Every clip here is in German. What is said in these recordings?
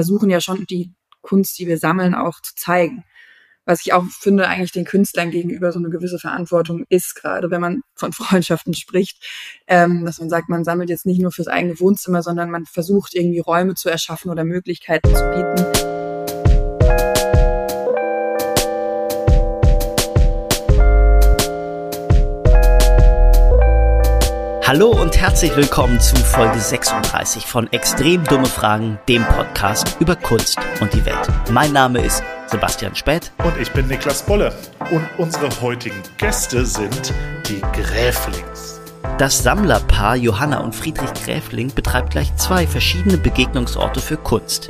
versuchen ja schon die Kunst, die wir sammeln, auch zu zeigen. Was ich auch finde, eigentlich den Künstlern gegenüber so eine gewisse Verantwortung ist, gerade wenn man von Freundschaften spricht, ähm, dass man sagt, man sammelt jetzt nicht nur fürs eigene Wohnzimmer, sondern man versucht irgendwie Räume zu erschaffen oder Möglichkeiten zu bieten. Hallo und herzlich willkommen zu Folge 36 von Extrem dumme Fragen, dem Podcast über Kunst und die Welt. Mein Name ist Sebastian Späth. Und ich bin Niklas Bolle. Und unsere heutigen Gäste sind die Gräflings. Das Sammlerpaar Johanna und Friedrich Gräfling betreibt gleich zwei verschiedene Begegnungsorte für Kunst.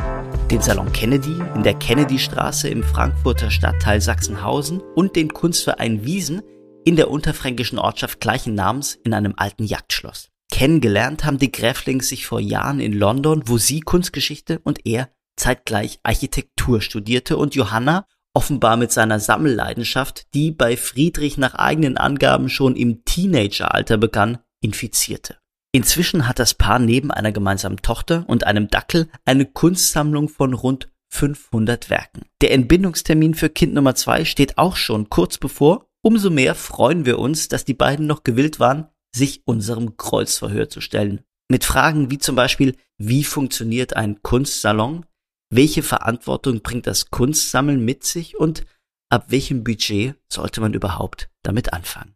Den Salon Kennedy in der Kennedystraße im Frankfurter Stadtteil Sachsenhausen und den Kunstverein Wiesen in der unterfränkischen Ortschaft gleichen Namens in einem alten Jagdschloss. Kennengelernt haben die Gräflings sich vor Jahren in London, wo sie Kunstgeschichte und er zeitgleich Architektur studierte und Johanna offenbar mit seiner Sammelleidenschaft, die bei Friedrich nach eigenen Angaben schon im Teenageralter begann, infizierte. Inzwischen hat das Paar neben einer gemeinsamen Tochter und einem Dackel eine Kunstsammlung von rund 500 Werken. Der Entbindungstermin für Kind Nummer zwei steht auch schon kurz bevor Umso mehr freuen wir uns, dass die beiden noch gewillt waren, sich unserem Kreuzverhör zu stellen. Mit Fragen wie zum Beispiel, wie funktioniert ein Kunstsalon? Welche Verantwortung bringt das Kunstsammeln mit sich und ab welchem Budget sollte man überhaupt damit anfangen?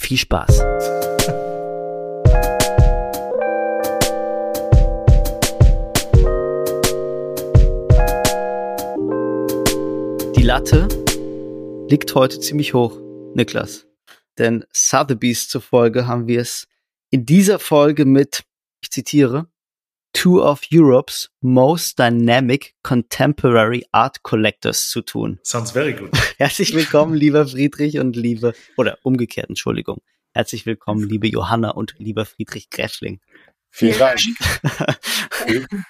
Viel Spaß! Die Latte liegt heute ziemlich hoch. Niklas. Denn Sotheby's zufolge haben wir es in dieser Folge mit, ich zitiere, Two of Europe's most dynamic contemporary art collectors zu tun. Sounds very good. Herzlich willkommen, lieber Friedrich und liebe, oder umgekehrt, Entschuldigung. Herzlich willkommen, liebe Johanna und lieber Friedrich Gräfling. Vielen Dank.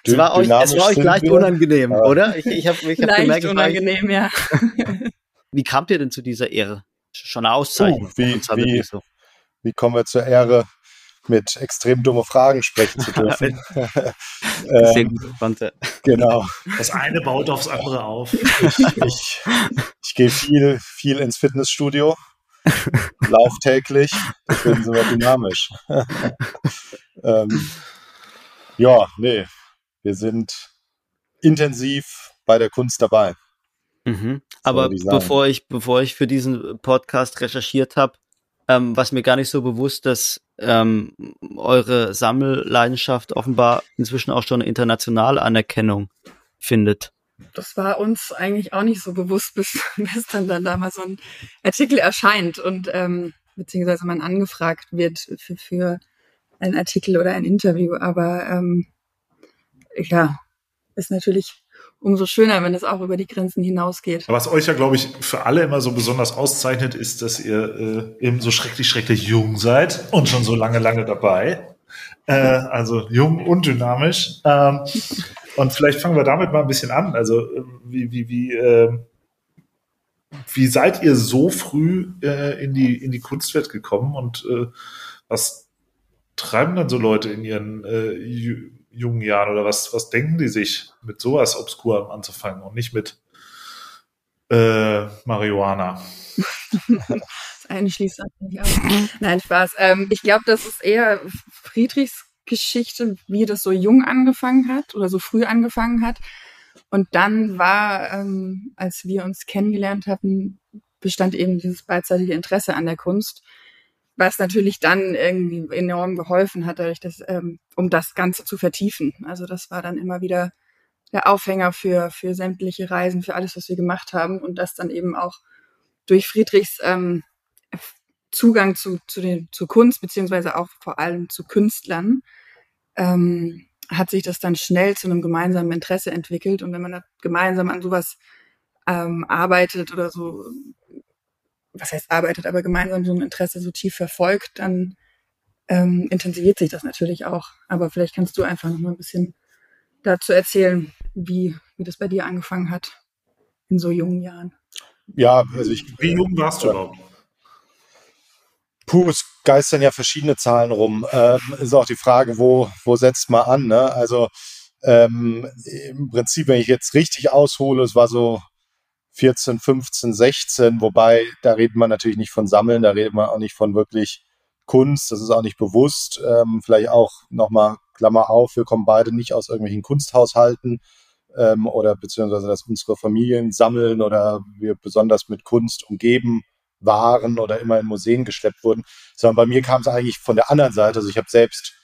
Es war euch, es war euch leicht wir? unangenehm, oder? Ich, ich habe ich hab leicht gemerkt, unangenehm, ja. Wie kamt ihr denn zu dieser Ehre? Schon eine Auszeichnung. Uh, wie, wie, wie kommen wir zur Ehre, mit extrem dumme Fragen sprechen zu dürfen? Ähm, Genau. Das eine baut aufs andere auf. Ich, ich, ich gehe viel, viel ins Fitnessstudio, lauf täglich, ich bin sogar dynamisch. ähm, ja, nee, wir sind intensiv bei der Kunst dabei. Mhm. Aber bevor ich, bevor ich für diesen Podcast recherchiert habe, ähm, was mir gar nicht so bewusst, dass ähm, eure Sammelleidenschaft offenbar inzwischen auch schon international Anerkennung findet. Das war uns eigentlich auch nicht so bewusst, bis, bis dann, dann da mal so ein Artikel erscheint und ähm, beziehungsweise man angefragt wird für, für einen Artikel oder ein Interview. Aber ähm, ja, ist natürlich umso schöner, wenn es auch über die Grenzen hinausgeht. Was euch ja, glaube ich, für alle immer so besonders auszeichnet, ist, dass ihr äh, eben so schrecklich, schrecklich jung seid und schon so lange, lange dabei. Äh, also jung und dynamisch. Ähm, und vielleicht fangen wir damit mal ein bisschen an. Also äh, wie, wie, wie, äh, wie seid ihr so früh äh, in, die, in die Kunstwelt gekommen und äh, was treiben dann so Leute in ihren äh, jungen Jahren oder was, was denken die sich, mit sowas Obskurem anzufangen und nicht mit äh, Marihuana? das eine schließt nicht aus. Nein, Spaß. Ähm, ich glaube, das ist eher Friedrichs Geschichte, wie das so jung angefangen hat oder so früh angefangen hat. Und dann war, ähm, als wir uns kennengelernt hatten, bestand eben dieses beidseitige Interesse an der Kunst was natürlich dann irgendwie enorm geholfen hat, dadurch, dass, ähm, um das Ganze zu vertiefen. Also das war dann immer wieder der Aufhänger für, für sämtliche Reisen, für alles, was wir gemacht haben und das dann eben auch durch Friedrichs ähm, Zugang zu, zu, den, zu Kunst, beziehungsweise auch vor allem zu Künstlern, ähm, hat sich das dann schnell zu einem gemeinsamen Interesse entwickelt. Und wenn man da gemeinsam an sowas ähm, arbeitet oder so was heißt arbeitet, aber gemeinsam so ein Interesse so tief verfolgt, dann ähm, intensiviert sich das natürlich auch. Aber vielleicht kannst du einfach noch mal ein bisschen dazu erzählen, wie, wie das bei dir angefangen hat in so jungen Jahren. Ja, also ich. Wie jung warst du überhaupt? Puh, es geistern ja verschiedene Zahlen rum. Ähm, ist auch die Frage, wo, wo setzt man an? Ne? Also Ähm, Im Prinzip, wenn ich jetzt richtig aushole, es war so 14, 15, 16, wobei da redet man natürlich nicht von Sammeln, da redet man auch nicht von wirklich Kunst, das ist auch nicht bewusst. Ähm, vielleicht auch nochmal Klammer auf, wir kommen beide nicht aus irgendwelchen Kunsthaushalten ähm, oder beziehungsweise dass unsere Familien sammeln oder wir besonders mit Kunst umgeben waren oder immer in Museen geschleppt wurden, sondern bei mir kam es eigentlich von der anderen Seite. Also ich habe selbst,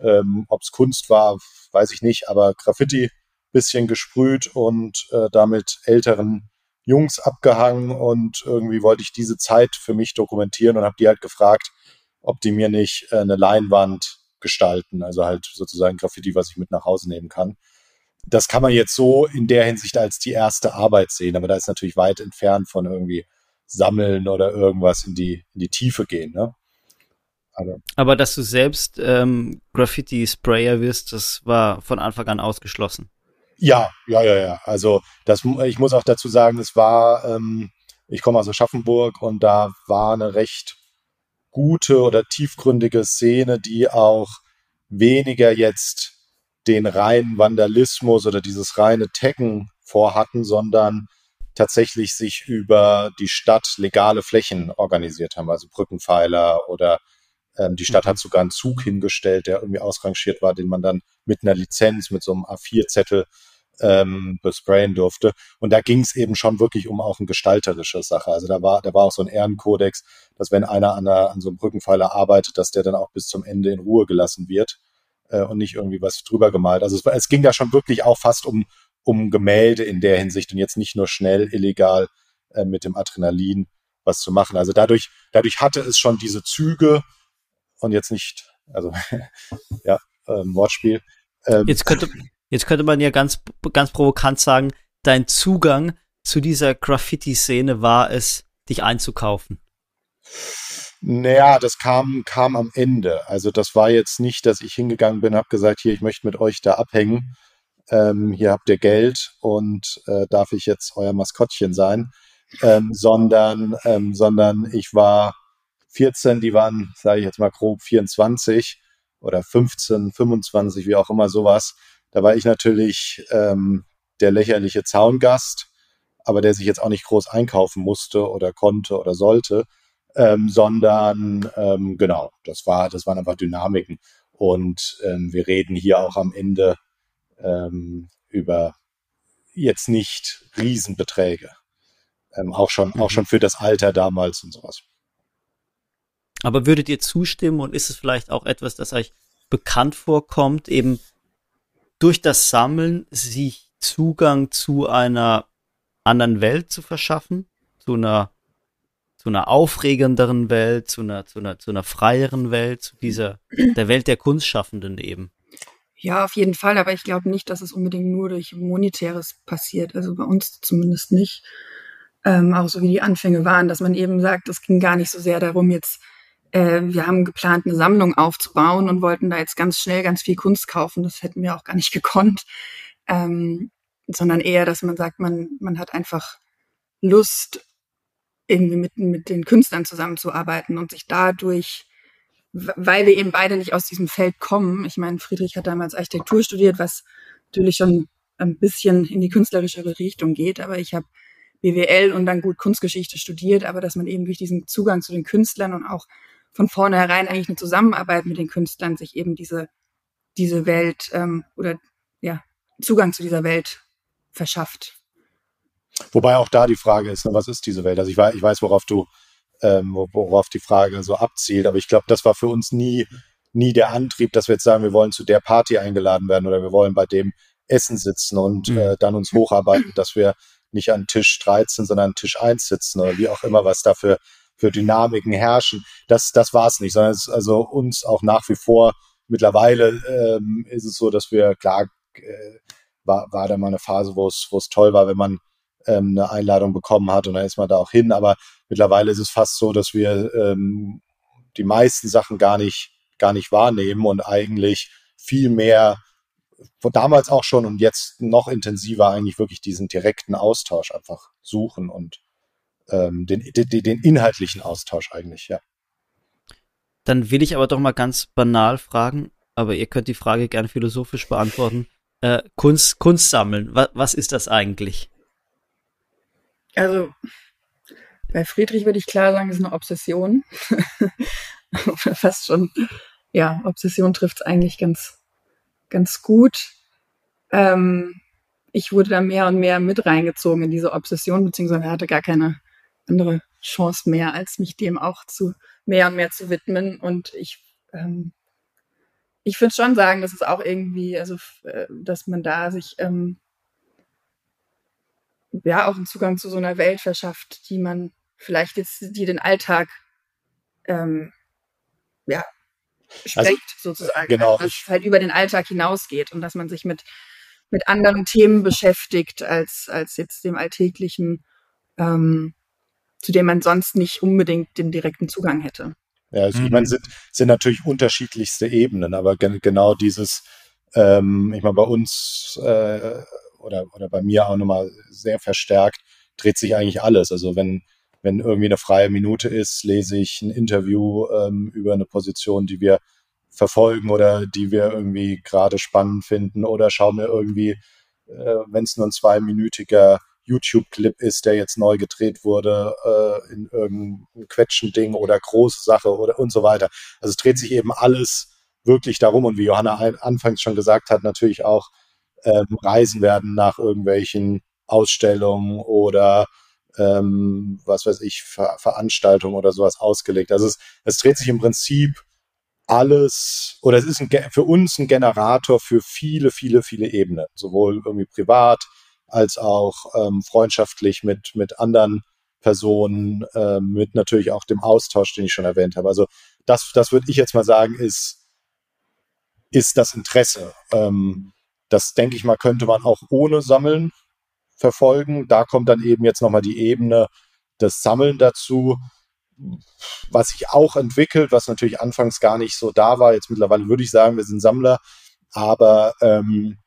ähm, ob es Kunst war, weiß ich nicht, aber Graffiti bisschen gesprüht und äh, damit älteren Jungs abgehangen und irgendwie wollte ich diese Zeit für mich dokumentieren und habe die halt gefragt, ob die mir nicht äh, eine Leinwand gestalten, also halt sozusagen Graffiti, was ich mit nach Hause nehmen kann. Das kann man jetzt so in der Hinsicht als die erste Arbeit sehen, aber da ist natürlich weit entfernt von irgendwie Sammeln oder irgendwas in die, in die Tiefe gehen. Ne? Aber, aber dass du selbst ähm, Graffiti-Sprayer wirst, das war von Anfang an ausgeschlossen. Ja, ja, ja, ja. Also das, ich muss auch dazu sagen, es war, ähm, ich komme aus Aschaffenburg und da war eine recht gute oder tiefgründige Szene, die auch weniger jetzt den reinen Vandalismus oder dieses reine Taggen vorhatten, sondern tatsächlich sich über die Stadt legale Flächen organisiert haben, also Brückenpfeiler oder ähm, die Stadt mhm. hat sogar einen Zug hingestellt, der irgendwie ausrangiert war, den man dann mit einer Lizenz, mit so einem A4-Zettel ähm, besprayen durfte. Und da ging es eben schon wirklich um auch eine gestalterische Sache. Also da war, da war auch so ein Ehrenkodex, dass wenn einer an, einer, an so einem Brückenpfeiler arbeitet, dass der dann auch bis zum Ende in Ruhe gelassen wird äh, und nicht irgendwie was drüber gemalt. Also es, es ging da schon wirklich auch fast um, um Gemälde in der Hinsicht und jetzt nicht nur schnell, illegal äh, mit dem Adrenalin was zu machen. Also dadurch, dadurch hatte es schon diese Züge und jetzt nicht, also ja, ähm, Wortspiel. Ähm, jetzt könnte, Jetzt könnte man ja ganz, ganz provokant sagen, dein Zugang zu dieser Graffiti-Szene war es, dich einzukaufen. Naja, das kam, kam am Ende. Also das war jetzt nicht, dass ich hingegangen bin, habe gesagt, hier, ich möchte mit euch da abhängen. Ähm, hier habt ihr Geld und äh, darf ich jetzt euer Maskottchen sein, ähm, sondern, ähm, sondern ich war 14, die waren, sage ich jetzt mal grob, 24 oder 15, 25, wie auch immer sowas. Da war ich natürlich ähm, der lächerliche Zaungast, aber der sich jetzt auch nicht groß einkaufen musste oder konnte oder sollte, ähm, sondern ähm, genau, das war, das waren einfach Dynamiken. Und ähm, wir reden hier auch am Ende ähm, über jetzt nicht Riesenbeträge. Ähm, auch schon, auch mhm. schon für das Alter damals und sowas. Aber würdet ihr zustimmen und ist es vielleicht auch etwas, das euch bekannt vorkommt, eben durch das Sammeln sich Zugang zu einer anderen Welt zu verschaffen, zu einer zu einer aufregenderen Welt, zu einer, zu einer, zu einer freieren Welt, zu dieser, der Welt der Kunstschaffenden eben. Ja, auf jeden Fall, aber ich glaube nicht, dass es unbedingt nur durch Monetäres passiert. Also bei uns zumindest nicht. Ähm, auch so wie die Anfänge waren, dass man eben sagt, es ging gar nicht so sehr darum, jetzt äh, wir haben geplant, eine Sammlung aufzubauen und wollten da jetzt ganz schnell ganz viel Kunst kaufen. Das hätten wir auch gar nicht gekonnt. Ähm, sondern eher, dass man sagt, man, man hat einfach Lust, irgendwie mit, mit den Künstlern zusammenzuarbeiten und sich dadurch, weil wir eben beide nicht aus diesem Feld kommen. Ich meine, Friedrich hat damals Architektur studiert, was natürlich schon ein bisschen in die künstlerischere Richtung geht, aber ich habe BWL und dann gut Kunstgeschichte studiert, aber dass man eben durch diesen Zugang zu den Künstlern und auch von vornherein eigentlich eine Zusammenarbeit mit den Künstlern sich eben diese, diese Welt ähm, oder ja, Zugang zu dieser Welt verschafft. Wobei auch da die Frage ist, ne, was ist diese Welt? Also ich weiß, ich weiß worauf du, ähm, worauf die Frage so abzielt, aber ich glaube, das war für uns nie, nie der Antrieb, dass wir jetzt sagen, wir wollen zu der Party eingeladen werden oder wir wollen bei dem Essen sitzen und mhm. äh, dann uns hocharbeiten, dass wir nicht an Tisch 13, sondern an Tisch 1 sitzen oder wie auch immer, was dafür für Dynamiken herrschen. Das, das war es nicht, sondern es ist also uns auch nach wie vor mittlerweile ähm, ist es so, dass wir klar äh, war, war da mal eine Phase, wo es, wo es toll war, wenn man ähm, eine Einladung bekommen hat und dann ist man da auch hin. Aber mittlerweile ist es fast so, dass wir ähm, die meisten Sachen gar nicht, gar nicht wahrnehmen und eigentlich viel mehr damals auch schon und jetzt noch intensiver eigentlich wirklich diesen direkten Austausch einfach suchen und ähm, den, den, den inhaltlichen Austausch eigentlich, ja. Dann will ich aber doch mal ganz banal fragen, aber ihr könnt die Frage gerne philosophisch beantworten. Äh, Kunst, Kunst sammeln, was, was ist das eigentlich? Also bei Friedrich würde ich klar sagen, es ist eine Obsession. Fast schon, ja, Obsession trifft es eigentlich ganz, ganz gut. Ähm, ich wurde da mehr und mehr mit reingezogen in diese Obsession, beziehungsweise hatte gar keine andere Chance mehr, als mich dem auch zu mehr und mehr zu widmen. Und ich, ähm, ich würde schon sagen, dass es auch irgendwie, also äh, dass man da sich ähm, ja auch einen Zugang zu so einer Welt verschafft, die man vielleicht jetzt, die den Alltag ähm, ja, sprengt also, sozusagen. Genau. Also, dass es halt über den Alltag hinausgeht und dass man sich mit, mit anderen Themen beschäftigt, als, als jetzt dem alltäglichen, ähm, zu dem man sonst nicht unbedingt den direkten Zugang hätte. Ja, also mhm. ich meine, sind, sind natürlich unterschiedlichste Ebenen, aber gen genau dieses, ähm, ich meine, bei uns äh, oder, oder bei mir auch nochmal sehr verstärkt, dreht sich eigentlich alles. Also wenn, wenn irgendwie eine freie Minute ist, lese ich ein Interview ähm, über eine Position, die wir verfolgen oder die wir irgendwie gerade spannend finden oder schaue mir irgendwie, äh, wenn es nur ein zweiminütiger YouTube-Clip ist, der jetzt neu gedreht wurde, äh, in irgendeinem Quetschen-Ding oder Großsache oder und so weiter. Also es dreht sich eben alles wirklich darum und wie Johanna anfangs schon gesagt hat, natürlich auch ähm, Reisen werden nach irgendwelchen Ausstellungen oder ähm, was weiß ich, Ver Veranstaltungen oder sowas ausgelegt. Also es, es dreht sich im Prinzip alles, oder es ist ein, für uns ein Generator für viele, viele, viele Ebenen, sowohl irgendwie privat als auch ähm, freundschaftlich mit, mit anderen Personen, äh, mit natürlich auch dem Austausch, den ich schon erwähnt habe. Also das, das würde ich jetzt mal sagen, ist, ist das Interesse. Ähm, das denke ich mal, könnte man auch ohne Sammeln verfolgen. Da kommt dann eben jetzt nochmal die Ebene des Sammeln dazu, was sich auch entwickelt, was natürlich anfangs gar nicht so da war. Jetzt mittlerweile würde ich sagen, wir sind Sammler, aber ähm,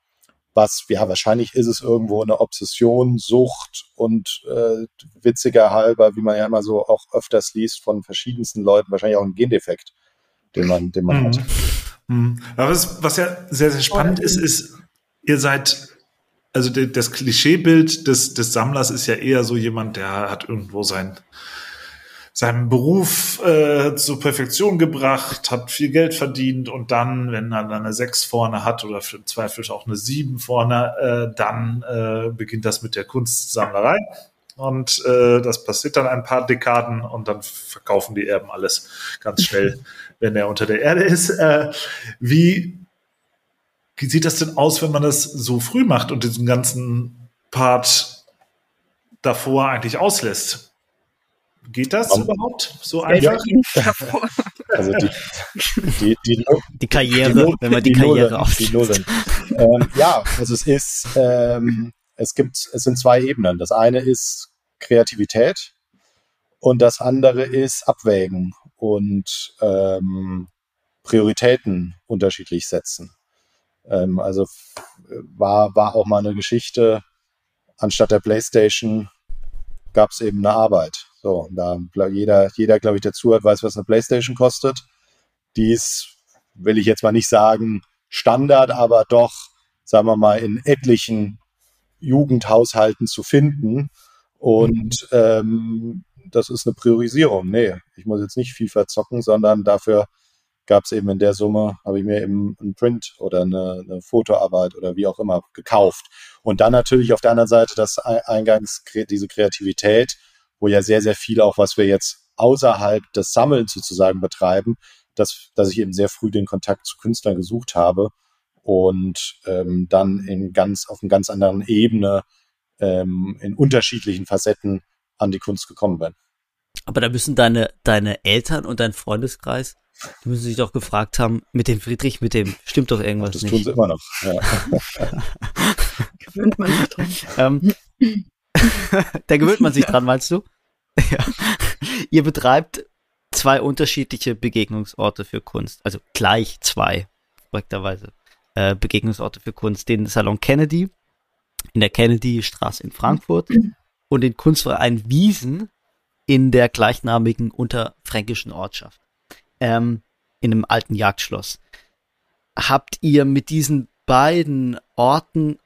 was, ja, wahrscheinlich ist es irgendwo eine Obsession, Sucht und äh, witziger halber, wie man ja immer so auch öfters liest von verschiedensten Leuten, wahrscheinlich auch ein Gendefekt, den man, den man mhm. hat. Mhm. Aber was, was ja sehr, sehr spannend ist, ist, ihr seid, also das Klischeebild des, des Sammlers ist ja eher so jemand, der hat irgendwo sein, seinen Beruf äh, zur Perfektion gebracht, hat viel Geld verdient und dann, wenn er dann eine 6 vorne hat oder für Zweifel auch eine 7 vorne, äh, dann äh, beginnt das mit der Kunstsammlerei. Und äh, das passiert dann ein paar Dekaden und dann verkaufen die Erben alles ganz schnell, wenn er unter der Erde ist. Äh, wie wie sieht das denn aus, wenn man das so früh macht und diesen ganzen Part davor eigentlich auslässt? Geht das um, überhaupt so einfach? Also die, die, die, die Karriere, die wenn man die, Karriere aufschließt. Ähm, ja, also es ist, ähm, es gibt, es sind zwei Ebenen. Das eine ist Kreativität und das andere ist Abwägen und ähm, Prioritäten unterschiedlich setzen. Ähm, also war, war auch mal eine Geschichte, anstatt der Playstation gab es eben eine Arbeit. So, da jeder, jeder glaube ich, der zuhört, weiß, was eine Playstation kostet. Die ist, will ich jetzt mal nicht sagen, Standard, aber doch, sagen wir mal, in etlichen Jugendhaushalten zu finden. Und ähm, das ist eine Priorisierung. Nee, ich muss jetzt nicht FIFA zocken, sondern dafür gab es eben in der Summe, habe ich mir eben ein Print oder eine, eine, Fotoarbeit oder wie auch immer gekauft. Und dann natürlich auf der anderen Seite das Eingangs, diese Kreativität, wo ja sehr, sehr viel auch, was wir jetzt außerhalb des Sammelns sozusagen betreiben, dass, dass ich eben sehr früh den Kontakt zu Künstlern gesucht habe und ähm, dann in ganz, auf einer ganz anderen Ebene ähm, in unterschiedlichen Facetten an die Kunst gekommen bin. Aber da müssen deine, deine Eltern und dein Freundeskreis die müssen sich doch gefragt haben, mit dem Friedrich, mit dem stimmt doch irgendwas das nicht. Das tun sie immer noch. Ja. gewöhnt man sich dran. Ähm, da gewöhnt man sich dran, meinst du? ja. Ihr betreibt zwei unterschiedliche Begegnungsorte für Kunst, also gleich zwei, korrekterweise, äh, Begegnungsorte für Kunst. Den Salon Kennedy in der Kennedy-Straße in Frankfurt und den Kunstverein Wiesen in der gleichnamigen unterfränkischen Ortschaft ähm, in einem alten Jagdschloss. Habt ihr mit diesen beiden Orten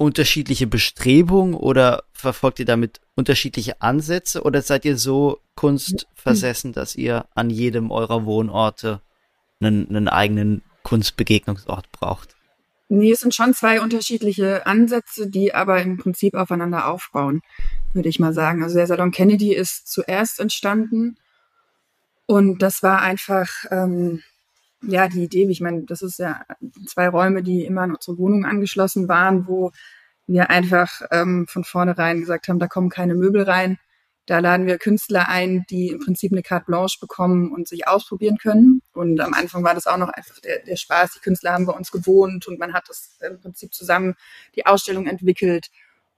unterschiedliche Bestrebungen oder verfolgt ihr damit unterschiedliche Ansätze oder seid ihr so kunstversessen, dass ihr an jedem eurer Wohnorte einen, einen eigenen Kunstbegegnungsort braucht? Nee, es sind schon zwei unterschiedliche Ansätze, die aber im Prinzip aufeinander aufbauen, würde ich mal sagen. Also der Salon Kennedy ist zuerst entstanden und das war einfach, ähm, ja, die Idee, ich meine, das ist ja zwei Räume, die immer noch zur Wohnung angeschlossen waren, wo wir einfach ähm, von vornherein gesagt haben, da kommen keine Möbel rein. Da laden wir Künstler ein, die im Prinzip eine Carte Blanche bekommen und sich ausprobieren können. Und am Anfang war das auch noch einfach der, der Spaß. Die Künstler haben bei uns gewohnt und man hat das im Prinzip zusammen die Ausstellung entwickelt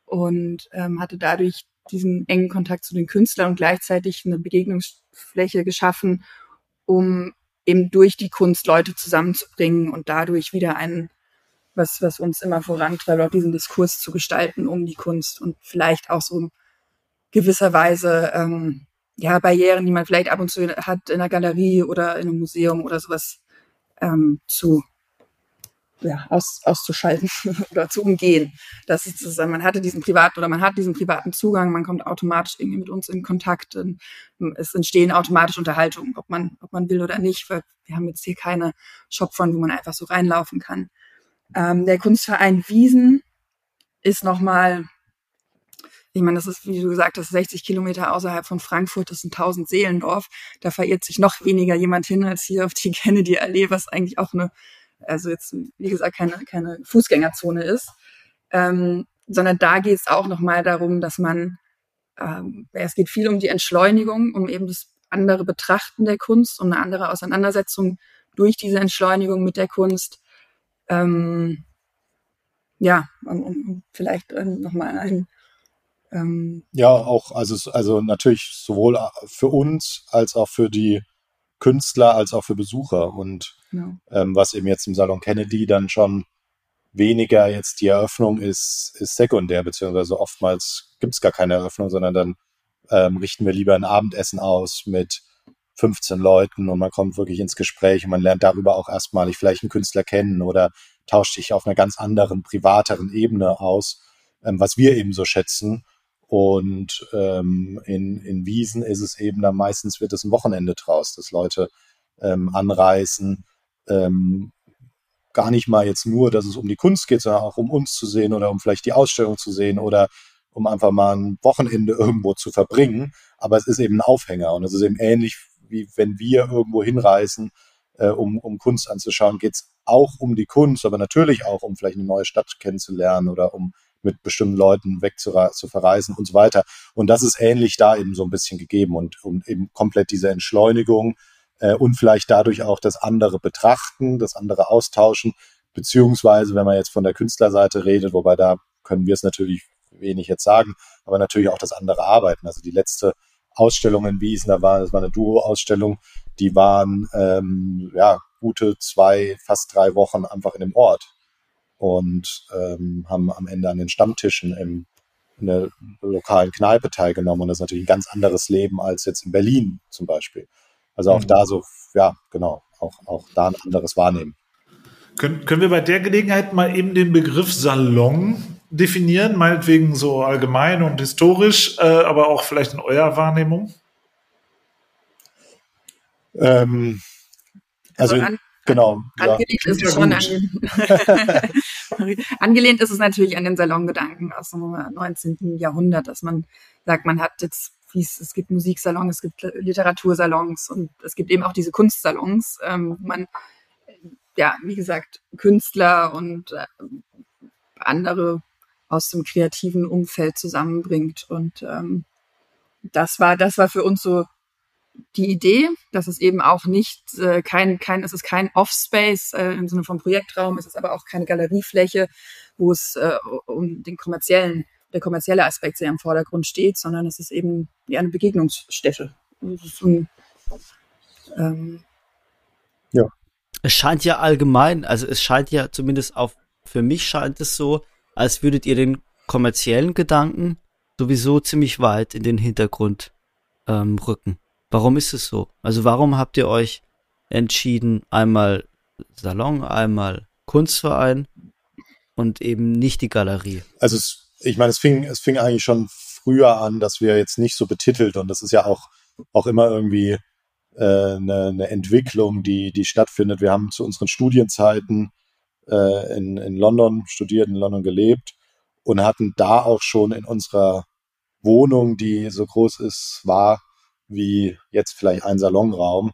und ähm, hatte dadurch diesen engen Kontakt zu den Künstlern und gleichzeitig eine Begegnungsfläche geschaffen, um eben durch die Kunst Leute zusammenzubringen und dadurch wieder einen, was, was uns immer vorantreibt, auch diesen Diskurs zu gestalten um die Kunst und vielleicht auch so gewisser Weise ähm, ja Barrieren, die man vielleicht ab und zu hat in einer Galerie oder in einem Museum oder sowas ähm, zu ja, aus, auszuschalten oder zu umgehen. Das ist sozusagen, man hatte diesen privaten oder man hat diesen privaten Zugang, man kommt automatisch irgendwie mit uns in Kontakt. Und es entstehen automatisch Unterhaltungen, ob man, ob man will oder nicht, weil wir haben jetzt hier keine Shopfront, wo man einfach so reinlaufen kann. Ähm, der Kunstverein Wiesen ist nochmal ich meine, das ist, wie du gesagt hast, 60 Kilometer außerhalb von Frankfurt, das ist ein 1000 Seelendorf. Da verirrt sich noch weniger jemand hin als hier auf die Kennedy-Allee, was eigentlich auch eine, also jetzt, wie gesagt, keine, keine Fußgängerzone ist. Ähm, sondern da geht es auch nochmal darum, dass man, ähm, es geht viel um die Entschleunigung, um eben das andere Betrachten der Kunst, um eine andere Auseinandersetzung durch diese Entschleunigung mit der Kunst. Ähm, ja, um, um vielleicht ähm, nochmal ein ähm, ja, auch, also, also natürlich sowohl für uns als auch für die Künstler als auch für Besucher. Und genau. ähm, was eben jetzt im Salon Kennedy dann schon weniger jetzt die Eröffnung ist, ist sekundär, beziehungsweise oftmals gibt es gar keine Eröffnung, sondern dann ähm, richten wir lieber ein Abendessen aus mit 15 Leuten und man kommt wirklich ins Gespräch und man lernt darüber auch erstmalig vielleicht einen Künstler kennen oder tauscht sich auf einer ganz anderen, privateren Ebene aus, ähm, was wir eben so schätzen. Und ähm, in, in Wiesen ist es eben dann meistens wird es ein Wochenende draus, dass Leute ähm, anreisen, ähm, gar nicht mal jetzt nur, dass es um die Kunst geht, sondern auch um uns zu sehen oder um vielleicht die Ausstellung zu sehen oder um einfach mal ein Wochenende irgendwo zu verbringen. Aber es ist eben ein Aufhänger und es ist eben ähnlich wie wenn wir irgendwo hinreisen, äh, um, um Kunst anzuschauen, geht es auch um die Kunst, aber natürlich auch um vielleicht eine neue Stadt kennenzulernen oder um mit bestimmten Leuten weg zu, zu verreisen und so weiter. Und das ist ähnlich da eben so ein bisschen gegeben und, und eben komplett diese Entschleunigung äh, und vielleicht dadurch auch das andere betrachten, das andere austauschen, beziehungsweise wenn man jetzt von der Künstlerseite redet, wobei da können wir es natürlich wenig jetzt sagen, aber natürlich auch das andere arbeiten. Also die letzte Ausstellung in Wiesen, da war, das war eine Duo-Ausstellung, die waren ähm, ja gute zwei, fast drei Wochen einfach in dem Ort und ähm, haben am Ende an den Stammtischen im, in der lokalen Kneipe teilgenommen. Und das ist natürlich ein ganz anderes Leben als jetzt in Berlin zum Beispiel. Also auch mhm. da so, ja, genau, auch, auch da ein anderes Wahrnehmen. Können, können wir bei der Gelegenheit mal eben den Begriff Salon definieren, meinetwegen so allgemein und historisch, äh, aber auch vielleicht in eurer Wahrnehmung? Ähm, also, also Genau. Angelehnt ja. ist es schon an, angelehnt ist es natürlich an den Salongedanken aus dem 19. Jahrhundert, dass man sagt, man hat jetzt, wie es, es gibt Musiksalons, es gibt Literatursalons und es gibt eben auch diese Kunstsalons, ähm, wo man, ja, wie gesagt, Künstler und äh, andere aus dem kreativen Umfeld zusammenbringt. Und ähm, das war, das war für uns so die Idee, dass es eben auch nicht äh, kein, kein, es ist kein Offspace äh, im Sinne von Projektraum, es ist aber auch keine Galeriefläche, wo es äh, um den kommerziellen, der kommerzielle Aspekt sehr im Vordergrund steht, sondern es ist eben wie eine Begegnungsstätte. Ein, ähm, ja. Es scheint ja allgemein, also es scheint ja zumindest auf, für mich scheint es so, als würdet ihr den kommerziellen Gedanken sowieso ziemlich weit in den Hintergrund ähm, rücken. Warum ist es so? Also warum habt ihr euch entschieden, einmal Salon, einmal Kunstverein und eben nicht die Galerie. Also es, ich meine, es fing, es fing eigentlich schon früher an, dass wir jetzt nicht so betitelt und das ist ja auch, auch immer irgendwie äh, eine, eine Entwicklung, die, die stattfindet. Wir haben zu unseren Studienzeiten äh, in, in London studiert, in London gelebt und hatten da auch schon in unserer Wohnung, die so groß ist, war wie jetzt vielleicht ein Salonraum,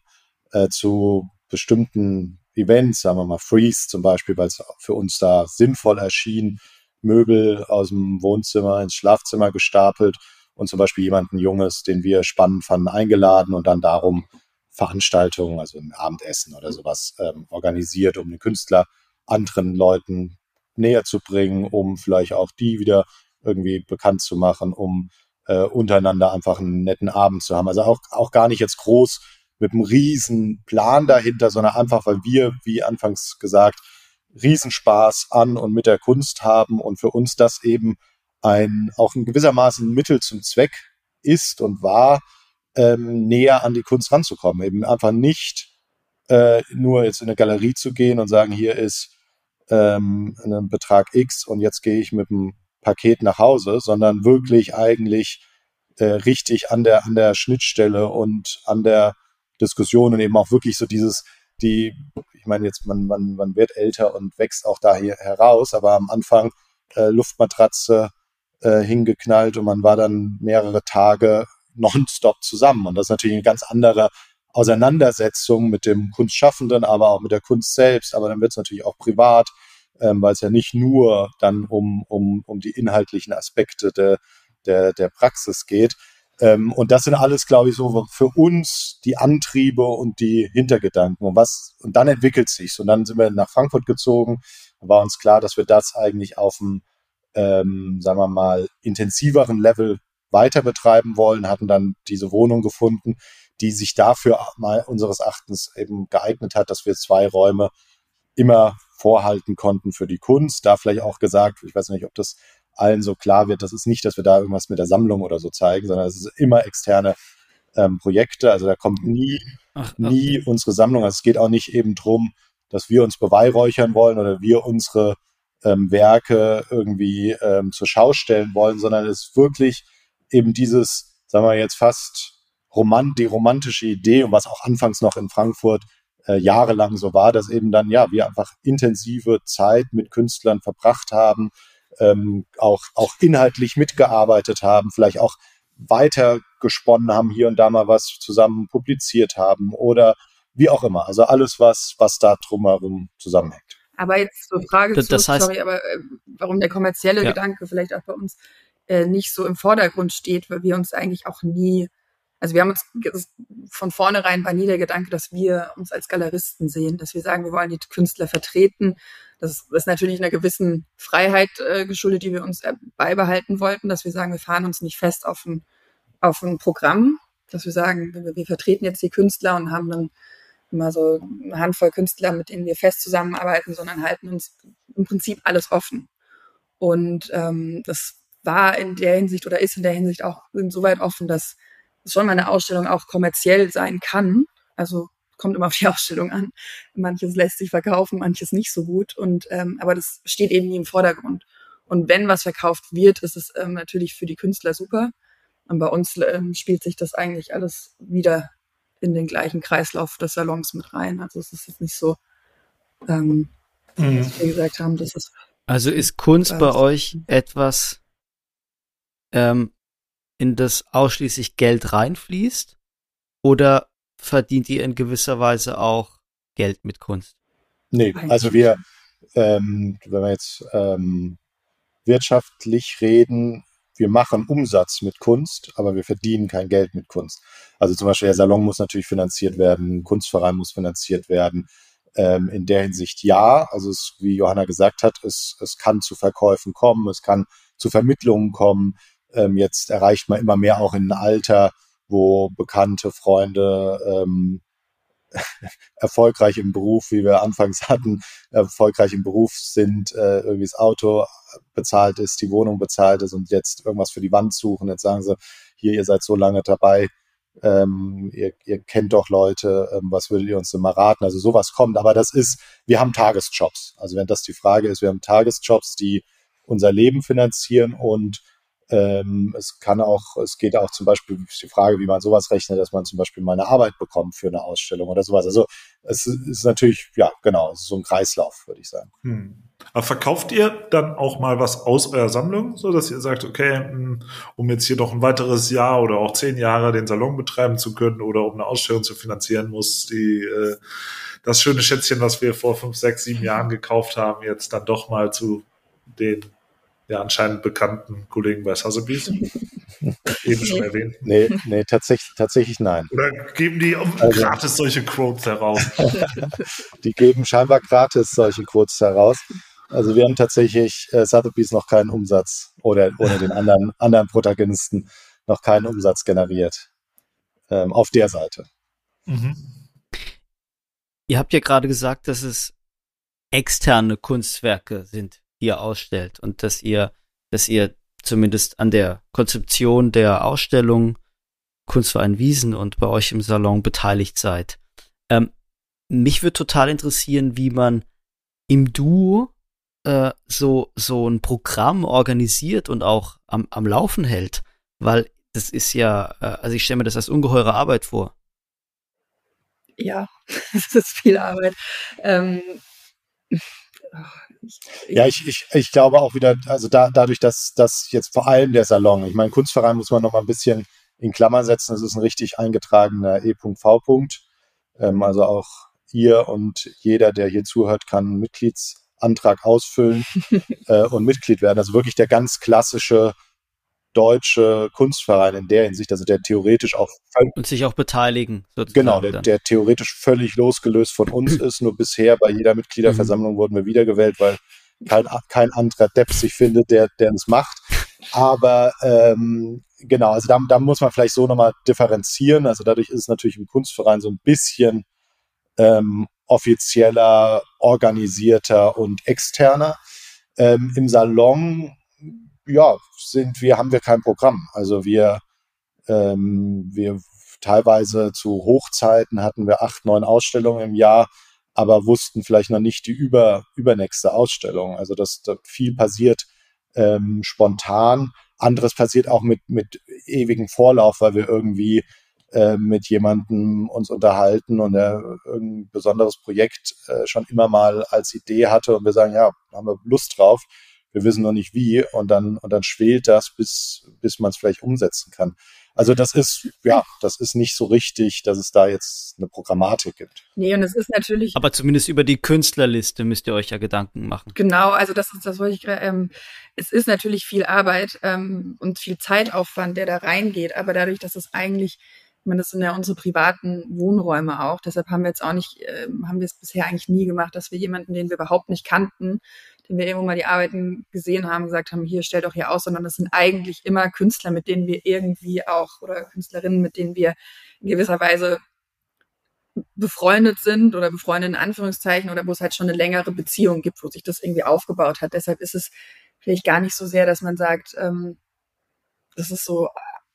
äh, zu bestimmten Events, sagen wir mal Freeze zum Beispiel, weil es für uns da sinnvoll erschien, Möbel aus dem Wohnzimmer ins Schlafzimmer gestapelt und zum Beispiel jemanden Junges, den wir spannend fanden, eingeladen und dann darum Veranstaltungen, also ein Abendessen oder sowas ähm, organisiert, um den Künstler anderen Leuten näher zu bringen, um vielleicht auch die wieder irgendwie bekannt zu machen, um äh, untereinander einfach einen netten Abend zu haben. Also auch, auch gar nicht jetzt groß mit einem riesen Plan dahinter, sondern einfach, weil wir, wie anfangs gesagt, Riesenspaß an und mit der Kunst haben und für uns das eben ein auch in gewissermaßen Mittel zum Zweck ist und war, ähm, näher an die Kunst ranzukommen. Eben einfach nicht äh, nur jetzt in eine Galerie zu gehen und sagen, hier ist ähm, ein Betrag X und jetzt gehe ich mit dem Paket nach Hause, sondern wirklich eigentlich äh, richtig an der, an der Schnittstelle und an der Diskussion und eben auch wirklich so dieses, die, ich meine jetzt, man, man, man wird älter und wächst auch da hier heraus, aber am Anfang äh, Luftmatratze äh, hingeknallt und man war dann mehrere Tage nonstop zusammen. Und das ist natürlich eine ganz andere Auseinandersetzung mit dem Kunstschaffenden, aber auch mit der Kunst selbst. Aber dann wird es natürlich auch privat, ähm, weil es ja nicht nur dann um, um, um die inhaltlichen Aspekte der, der, der Praxis geht. Ähm, und das sind alles, glaube ich, so für uns die Antriebe und die Hintergedanken. Und was, und dann entwickelt sich's. Und dann sind wir nach Frankfurt gezogen. Da war uns klar, dass wir das eigentlich auf einem, ähm, sagen wir mal, intensiveren Level weiter betreiben wollen, hatten dann diese Wohnung gefunden, die sich dafür mal unseres Erachtens eben geeignet hat, dass wir zwei Räume immer vorhalten konnten für die Kunst. Da vielleicht auch gesagt, ich weiß nicht, ob das allen so klar wird, das ist nicht, dass wir da irgendwas mit der Sammlung oder so zeigen, sondern es ist immer externe ähm, Projekte. Also da kommt nie, ach, ach. nie unsere Sammlung. Also es geht auch nicht eben drum, dass wir uns beweihräuchern wollen oder wir unsere ähm, Werke irgendwie ähm, zur Schau stellen wollen, sondern es ist wirklich eben dieses, sagen wir jetzt fast romant, die romantische Idee und was auch anfangs noch in Frankfurt äh, jahrelang so war, dass eben dann, ja, wir einfach intensive Zeit mit Künstlern verbracht haben, ähm, auch, auch inhaltlich mitgearbeitet haben, vielleicht auch weiter gesponnen haben, hier und da mal was zusammen publiziert haben oder wie auch immer. Also alles, was, was da drumherum zusammenhängt. Aber jetzt zur Frage das, zurück, heißt, sorry, aber äh, warum der kommerzielle ja. Gedanke vielleicht auch bei uns äh, nicht so im Vordergrund steht, weil wir uns eigentlich auch nie, also wir haben uns von vornherein war nie der Gedanke, dass wir uns als Galeristen sehen, dass wir sagen, wir wollen die Künstler vertreten. Das ist natürlich einer gewissen Freiheit äh, geschuldet, die wir uns äh, beibehalten wollten, dass wir sagen, wir fahren uns nicht fest auf ein, auf ein Programm, dass wir sagen, wir, wir vertreten jetzt die Künstler und haben dann immer so eine Handvoll Künstler, mit denen wir fest zusammenarbeiten, sondern halten uns im Prinzip alles offen. Und ähm, das war in der Hinsicht oder ist in der Hinsicht auch insoweit offen, dass es schon mal eine Ausstellung auch kommerziell sein kann. Also kommt immer auf die Ausstellung an. Manches lässt sich verkaufen, manches nicht so gut. Und ähm, aber das steht eben nie im Vordergrund. Und wenn was verkauft wird, ist es ähm, natürlich für die Künstler super. Und bei uns ähm, spielt sich das eigentlich alles wieder in den gleichen Kreislauf des Salons mit rein. Also es ist jetzt nicht so, ähm, mhm. was wir gesagt haben, dass es. Also ist Kunst bei euch etwas, ähm, in das ausschließlich Geld reinfließt? Oder verdient ihr in gewisser Weise auch Geld mit Kunst? Nee, also wir, ähm, wenn wir jetzt ähm, wirtschaftlich reden, wir machen Umsatz mit Kunst, aber wir verdienen kein Geld mit Kunst. Also zum Beispiel der Salon muss natürlich finanziert werden, Kunstverein muss finanziert werden. Ähm, in der Hinsicht ja, also es, wie Johanna gesagt hat, es, es kann zu Verkäufen kommen, es kann zu Vermittlungen kommen, ähm, jetzt erreicht man immer mehr auch in ein Alter, wo bekannte Freunde ähm, erfolgreich im Beruf, wie wir anfangs hatten, erfolgreich im Beruf sind, äh, irgendwie das Auto bezahlt ist, die Wohnung bezahlt ist und jetzt irgendwas für die Wand suchen. Jetzt sagen sie, hier, ihr seid so lange dabei, ähm, ihr, ihr kennt doch Leute, ähm, was würdet ihr uns denn mal raten? Also sowas kommt, aber das ist, wir haben Tagesjobs. Also wenn das die Frage ist, wir haben Tagesjobs, die unser Leben finanzieren und ähm, es kann auch, es geht auch zum Beispiel die Frage, wie man sowas rechnet, dass man zum Beispiel mal eine Arbeit bekommt für eine Ausstellung oder sowas. Also es ist natürlich, ja, genau, so ein Kreislauf, würde ich sagen. Hm. Aber verkauft ihr dann auch mal was aus eurer Sammlung, so dass ihr sagt, okay, hm, um jetzt hier noch ein weiteres Jahr oder auch zehn Jahre den Salon betreiben zu können oder um eine Ausstellung zu finanzieren, muss die äh, das schöne Schätzchen, was wir vor fünf, sechs, sieben Jahren gekauft haben, jetzt dann doch mal zu den ja anscheinend bekannten Kollegen bei Sotheby's. Eben schon erwähnt. Nee, nee tatsächlich, tatsächlich nein. Oder geben die also, gratis solche Quotes heraus? die geben scheinbar gratis solche Quotes heraus. Also wir haben tatsächlich äh, Sotheby's noch keinen Umsatz oder ohne den anderen, anderen Protagonisten noch keinen Umsatz generiert. Ähm, auf der Seite. Mhm. Ihr habt ja gerade gesagt, dass es externe Kunstwerke sind, ihr ausstellt und dass ihr, dass ihr zumindest an der Konzeption der Ausstellung Kunstverein Wiesen und bei euch im Salon beteiligt seid. Ähm, mich würde total interessieren, wie man im Duo äh, so so ein Programm organisiert und auch am, am Laufen hält, weil das ist ja, äh, also ich stelle mir das als ungeheure Arbeit vor. Ja, das ist viel Arbeit. Ähm, ja, ich, ich, ich glaube auch wieder, also da, dadurch, dass, dass jetzt vor allem der Salon, ich meine, Kunstverein muss man noch mal ein bisschen in Klammern setzen, das ist ein richtig eingetragener E.V. Ähm, also auch ihr und jeder, der hier zuhört, kann einen Mitgliedsantrag ausfüllen äh, und Mitglied werden. Also wirklich der ganz klassische deutsche Kunstverein in der Hinsicht, also der theoretisch auch und sich auch beteiligen. Genau, der, der, theoretisch völlig losgelöst von uns ist. Nur bisher bei jeder Mitgliederversammlung wurden wir wiedergewählt, weil kein, kein anderer Depp sich findet, der, der es macht. Aber ähm, genau, also da, da muss man vielleicht so nochmal differenzieren. Also dadurch ist es natürlich im Kunstverein so ein bisschen ähm, offizieller, organisierter und externer. Ähm, Im Salon ja, sind wir, haben wir kein Programm. Also wir, ähm, wir teilweise zu Hochzeiten hatten wir acht, neun Ausstellungen im Jahr, aber wussten vielleicht noch nicht die über, übernächste Ausstellung. Also das, das viel passiert ähm, spontan. Anderes passiert auch mit, mit ewigem Vorlauf, weil wir irgendwie äh, mit jemandem uns unterhalten und er irgendein besonderes Projekt äh, schon immer mal als Idee hatte und wir sagen, ja, haben wir Lust drauf wir wissen noch nicht wie und dann, und dann schwelt das, bis, bis man es vielleicht umsetzen kann. Also das ist, ja, das ist nicht so richtig, dass es da jetzt eine Programmatik gibt. Nee, und es ist natürlich. Aber zumindest über die Künstlerliste müsst ihr euch ja Gedanken machen. Genau, also das ist, das wollte ich gerade, ähm, es ist natürlich viel Arbeit ähm, und viel Zeitaufwand, der da reingeht, aber dadurch, dass es eigentlich ich meine, das sind ja unsere privaten Wohnräume auch. Deshalb haben wir jetzt auch nicht, äh, haben wir es bisher eigentlich nie gemacht, dass wir jemanden, den wir überhaupt nicht kannten, den wir irgendwo mal die Arbeiten gesehen haben, gesagt haben, hier stellt doch hier aus, sondern das sind eigentlich immer Künstler, mit denen wir irgendwie auch oder Künstlerinnen, mit denen wir in gewisser Weise befreundet sind oder befreundet in Anführungszeichen oder wo es halt schon eine längere Beziehung gibt, wo sich das irgendwie aufgebaut hat. Deshalb ist es vielleicht gar nicht so sehr, dass man sagt, ähm, das ist so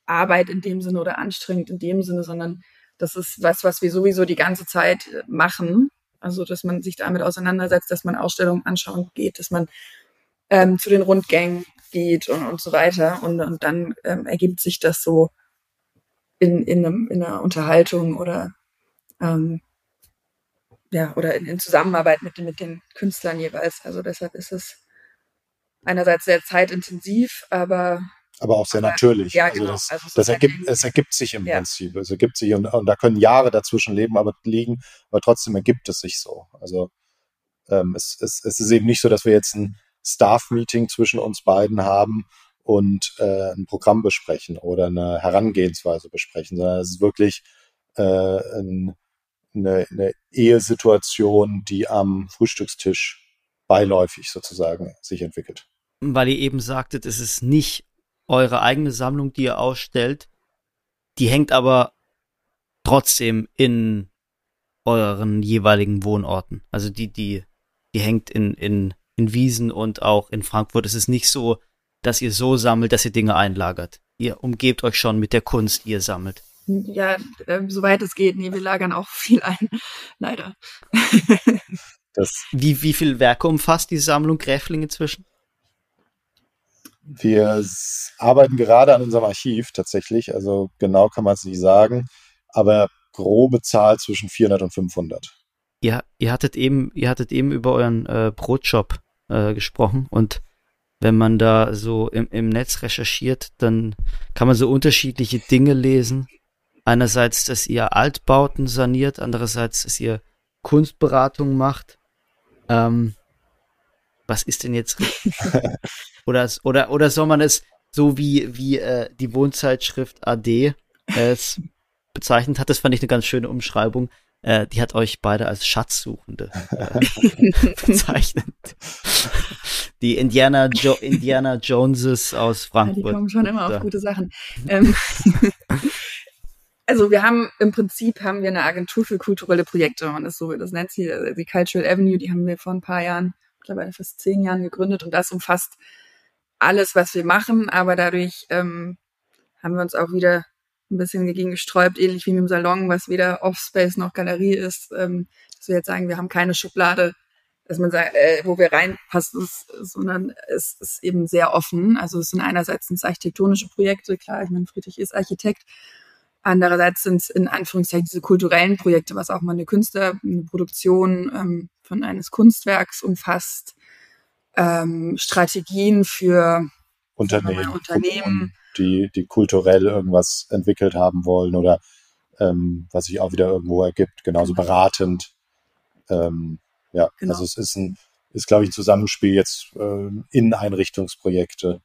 Arbeit in dem Sinne oder anstrengend in dem Sinne, sondern das ist was, was wir sowieso die ganze Zeit machen also, dass man sich damit auseinandersetzt, dass man Ausstellungen anschauen geht, dass man ähm, zu den Rundgängen geht und, und so weiter. Und, und dann ähm, ergibt sich das so in, in, einem, in einer Unterhaltung oder ähm, ja, oder in, in Zusammenarbeit mit, mit den Künstlern jeweils. Also deshalb ist es einerseits sehr zeitintensiv, aber aber auch sehr natürlich. Ja, also genau. das, also das ergibt, es ergibt sich im ja. Prinzip. Es ergibt sich und, und, da können Jahre dazwischen leben, aber liegen, aber trotzdem ergibt es sich so. Also ähm, es, es, es ist eben nicht so, dass wir jetzt ein Staff-Meeting zwischen uns beiden haben und äh, ein Programm besprechen oder eine Herangehensweise besprechen, sondern es ist wirklich äh, ein, eine, eine Ehesituation, die am Frühstückstisch beiläufig sozusagen sich entwickelt. Weil ihr eben sagtet, es ist nicht eure eigene Sammlung, die ihr ausstellt. Die hängt aber trotzdem in euren jeweiligen Wohnorten. Also die, die, die hängt in, in, in Wiesen und auch in Frankfurt. Es ist nicht so, dass ihr so sammelt, dass ihr Dinge einlagert. Ihr umgebt euch schon mit der Kunst, die ihr sammelt. Ja, äh, soweit es geht. Nee, wir lagern auch viel ein, leider. das wie, wie viel Werke umfasst die Sammlung Gräfling inzwischen? Wir arbeiten gerade an unserem Archiv tatsächlich, also genau kann man es nicht sagen, aber grobe Zahl zwischen 400 und 500. Ihr, ihr hattet eben, ihr hattet eben über euren äh, Brotshop äh, gesprochen und wenn man da so im, im Netz recherchiert, dann kann man so unterschiedliche Dinge lesen. Einerseits, dass ihr Altbauten saniert, andererseits, dass ihr Kunstberatung macht. Ähm, was ist denn jetzt oder, oder, oder soll man es so wie, wie äh, die Wohnzeitschrift AD es bezeichnet hat? Das fand ich eine ganz schöne Umschreibung. Äh, die hat euch beide als Schatzsuchende äh, bezeichnet. Die Indiana, jo Indiana Joneses aus Frankfurt. Ja, die kommen schon immer auf gute Sachen. Ähm, also wir haben im Prinzip haben wir eine Agentur für kulturelle Projekte und das so, das nennt sie äh, die Cultural Avenue, die haben wir vor ein paar Jahren, mittlerweile fast zehn Jahren gegründet und das umfasst alles, was wir machen, aber dadurch ähm, haben wir uns auch wieder ein bisschen dagegen gesträubt, ähnlich wie mit dem Salon, was weder Offspace noch Galerie ist, ähm, dass wir jetzt sagen, wir haben keine Schublade, dass man sagt, äh, wo wir reinpassen, sondern es ist eben sehr offen. Also es sind einerseits sind architektonische Projekte, klar, ich meine, Friedrich ist Architekt. Andererseits sind es in Anführungszeichen diese kulturellen Projekte, was auch mal eine Künstler, eine Produktion ähm, von eines Kunstwerks umfasst, ähm, Strategien für Unternehmen, Unternehmen die, die kulturell irgendwas entwickelt haben wollen oder ähm, was sich auch wieder irgendwo ergibt, genauso genau. beratend. Ähm, ja, genau. also es ist ein, ist glaube ich ein Zusammenspiel jetzt äh, Inneneinrichtungsprojekte,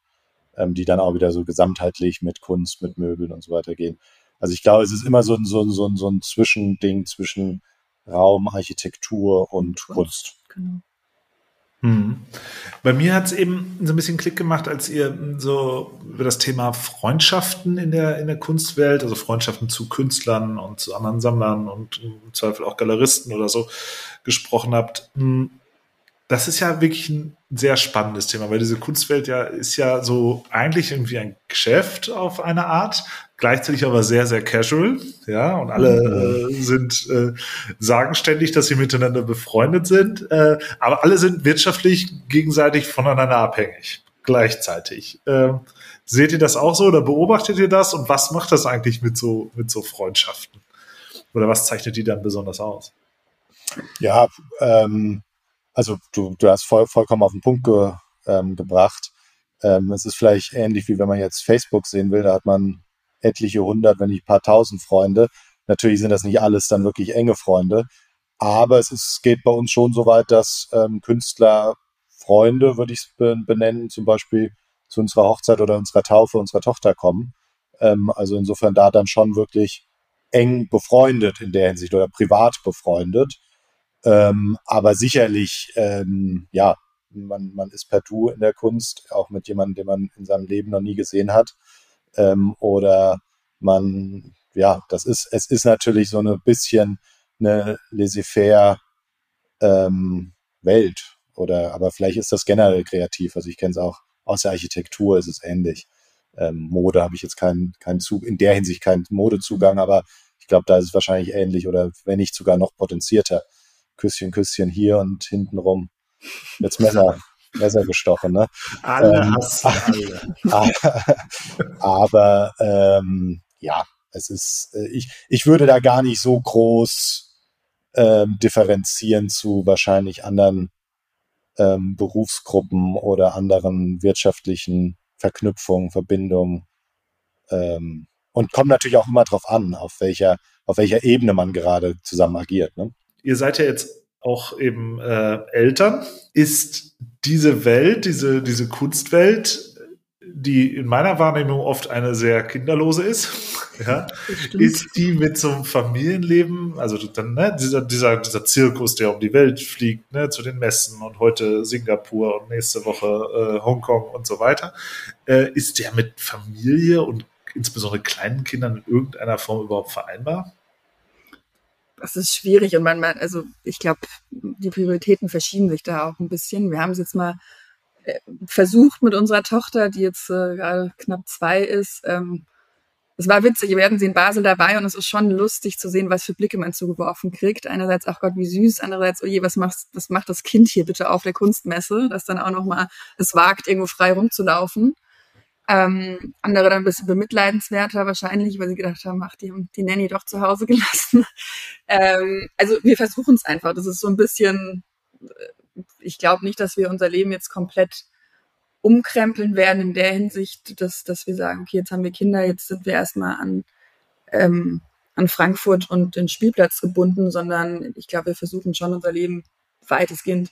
ähm, die dann auch wieder so gesamtheitlich mit Kunst, mit Möbeln und so weiter gehen. Also ich glaube, es ist immer so ein, so ein, so ein, so ein Zwischending zwischen Raum, Architektur und Kunst. Kunst. Genau. Hm. Bei mir hat es eben so ein bisschen Klick gemacht, als ihr so über das Thema Freundschaften in der, in der Kunstwelt, also Freundschaften zu Künstlern und zu anderen Sammlern und im Zweifel auch Galeristen oder so gesprochen habt. Hm. Das ist ja wirklich ein sehr spannendes Thema, weil diese Kunstwelt ja ist ja so eigentlich irgendwie ein Geschäft auf eine Art, gleichzeitig aber sehr, sehr casual, ja, und alle mhm. äh, sind, äh, sagen ständig, dass sie miteinander befreundet sind, äh, aber alle sind wirtschaftlich gegenseitig voneinander abhängig, gleichzeitig. Äh, seht ihr das auch so oder beobachtet ihr das und was macht das eigentlich mit so, mit so Freundschaften? Oder was zeichnet die dann besonders aus? Ja, ähm, also du, du hast voll, vollkommen auf den Punkt ge, ähm, gebracht. Ähm, es ist vielleicht ähnlich wie wenn man jetzt Facebook sehen will, da hat man etliche hundert, wenn nicht ein paar tausend Freunde. Natürlich sind das nicht alles dann wirklich enge Freunde, aber es ist, geht bei uns schon so weit, dass ähm, Künstler Freunde, würde ich es benennen, zum Beispiel zu unserer Hochzeit oder unserer Taufe unserer Tochter kommen. Ähm, also insofern da dann schon wirklich eng befreundet in der Hinsicht oder privat befreundet. Ähm, aber sicherlich, ähm, ja, man, man ist per Du in der Kunst, auch mit jemandem, den man in seinem Leben noch nie gesehen hat ähm, oder man, ja, das ist, es ist natürlich so ein bisschen eine laissez-faire ähm, Welt oder, aber vielleicht ist das generell kreativ. Also ich kenne es auch aus der Architektur, ist es ähnlich. Ähm, Mode habe ich jetzt keinen, keinen Zug, in der Hinsicht keinen Modezugang, aber ich glaube, da ist es wahrscheinlich ähnlich oder wenn nicht sogar noch potenzierter. Küsschen, Küsschen hier und hintenrum wird's Messer, Messer gestochen. Ne? Alle ähm, alle. aber ähm, ja, es ist, äh, ich, ich würde da gar nicht so groß ähm, differenzieren zu wahrscheinlich anderen ähm, Berufsgruppen oder anderen wirtschaftlichen Verknüpfungen, Verbindungen. Ähm, und kommt natürlich auch immer darauf an, auf welcher, auf welcher Ebene man gerade zusammen agiert. Ne? Ihr seid ja jetzt auch eben äh, Eltern. Ist diese Welt, diese, diese Kunstwelt, die in meiner Wahrnehmung oft eine sehr kinderlose ist, ja, ist die mit so einem Familienleben, also dann ne, dieser, dieser, dieser Zirkus, der um die Welt fliegt, ne, zu den Messen und heute Singapur und nächste Woche äh, Hongkong und so weiter, äh, ist der mit Familie und insbesondere kleinen Kindern in irgendeiner Form überhaupt vereinbar? Das ist schwierig und man, man also ich glaube, die Prioritäten verschieben sich da auch ein bisschen. Wir haben es jetzt mal äh, versucht mit unserer Tochter, die jetzt äh, gerade knapp zwei ist, ähm, es war witzig, wir hatten sie in Basel dabei und es ist schon lustig zu sehen, was für Blicke man zugeworfen kriegt. Einerseits, ach Gott, wie süß, andererseits, oh je, was macht, was macht das Kind hier bitte auf der Kunstmesse, das dann auch nochmal es wagt, irgendwo frei rumzulaufen. Ähm, andere dann ein bisschen bemitleidenswerter wahrscheinlich, weil sie gedacht haben, ach, die haben die Nanny doch zu Hause gelassen. ähm, also wir versuchen es einfach. Das ist so ein bisschen, äh, ich glaube nicht, dass wir unser Leben jetzt komplett umkrempeln werden in der Hinsicht, dass, dass wir sagen, okay, jetzt haben wir Kinder, jetzt sind wir erstmal an, ähm, an Frankfurt und den Spielplatz gebunden, sondern ich glaube, wir versuchen schon unser Leben weitestgehend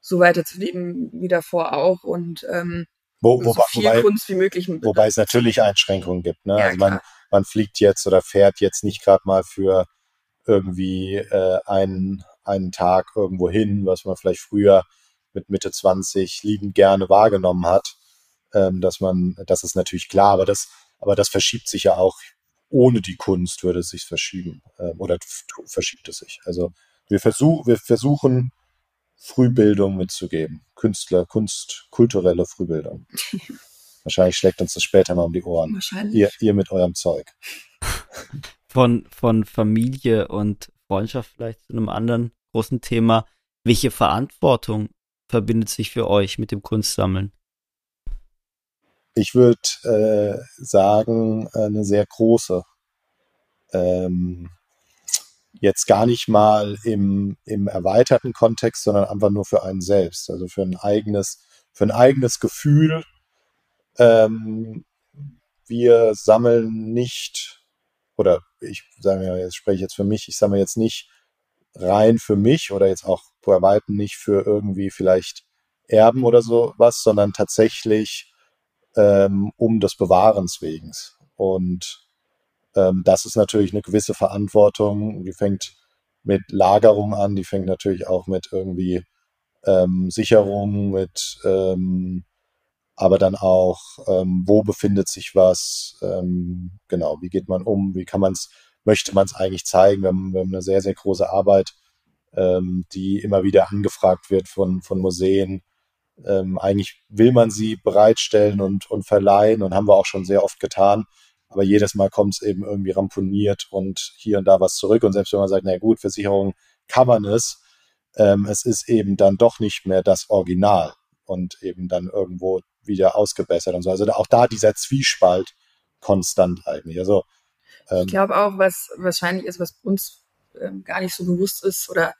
so weiterzuleben wie davor auch und ähm, Wo, so viel wobei, Kunst wie möglich. Wobei es natürlich Einschränkungen gibt. Ne? Ja, also man, man fliegt jetzt oder fährt jetzt nicht gerade mal für irgendwie äh, einen, einen Tag irgendwo hin, was man vielleicht früher mit Mitte 20 liebend gerne wahrgenommen hat, ähm, dass man, das ist natürlich klar, aber das, aber das verschiebt sich ja auch ohne die Kunst würde es sich verschieben äh, oder verschiebt es sich. Also wir, versuch, wir versuchen Frühbildung mitzugeben, Künstler, Kunst, kulturelle Frühbildung. Wahrscheinlich schlägt uns das später mal um die Ohren. Wahrscheinlich. Ihr, ihr mit eurem Zeug. Von, von Familie und Freundschaft vielleicht zu einem anderen großen Thema. Welche Verantwortung verbindet sich für euch mit dem Kunstsammeln? Ich würde äh, sagen, eine sehr große. Ähm, jetzt gar nicht mal im, im erweiterten Kontext, sondern einfach nur für einen selbst, also für ein eigenes, für ein eigenes Gefühl. Ähm, wir sammeln nicht, oder ich sage ja, jetzt spreche ich jetzt für mich, ich sammle jetzt nicht rein für mich oder jetzt auch bei weitem nicht für irgendwie vielleicht Erben oder so was, sondern tatsächlich ähm, um des Bewahrens wegen. Und ähm, das ist natürlich eine gewisse Verantwortung. Die fängt mit Lagerung an, die fängt natürlich auch mit irgendwie ähm, Sicherung, mit ähm, aber dann auch, ähm, wo befindet sich was, ähm, genau, wie geht man um, wie kann man es, möchte man es eigentlich zeigen. Wir haben, wir haben eine sehr, sehr große Arbeit ähm, die immer wieder angefragt wird von, von Museen. Ähm, eigentlich will man sie bereitstellen und, und verleihen und haben wir auch schon sehr oft getan. Aber jedes Mal kommt es eben irgendwie ramponiert und hier und da was zurück. Und selbst wenn man sagt, na gut, Versicherung kann man es, ähm, es ist eben dann doch nicht mehr das Original und eben dann irgendwo wieder ausgebessert und so. Also auch da dieser Zwiespalt konstant eigentlich. Also ähm, ich glaube auch, was wahrscheinlich ist, was uns ähm, gar nicht so bewusst ist oder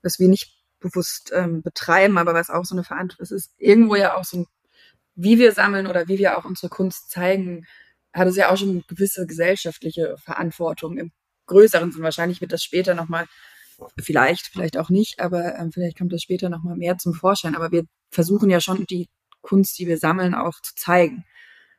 was wir nicht bewusst ähm, betreiben, aber was auch so eine Verantwortung ist, ist irgendwo ja auch so ein, wie wir sammeln oder wie wir auch unsere Kunst zeigen, hat es ja auch schon eine gewisse gesellschaftliche Verantwortung im größeren Sinn. Wahrscheinlich wird das später nochmal, vielleicht, vielleicht auch nicht, aber ähm, vielleicht kommt das später nochmal mehr zum Vorschein. Aber wir versuchen ja schon die Kunst, die wir sammeln, auch zu zeigen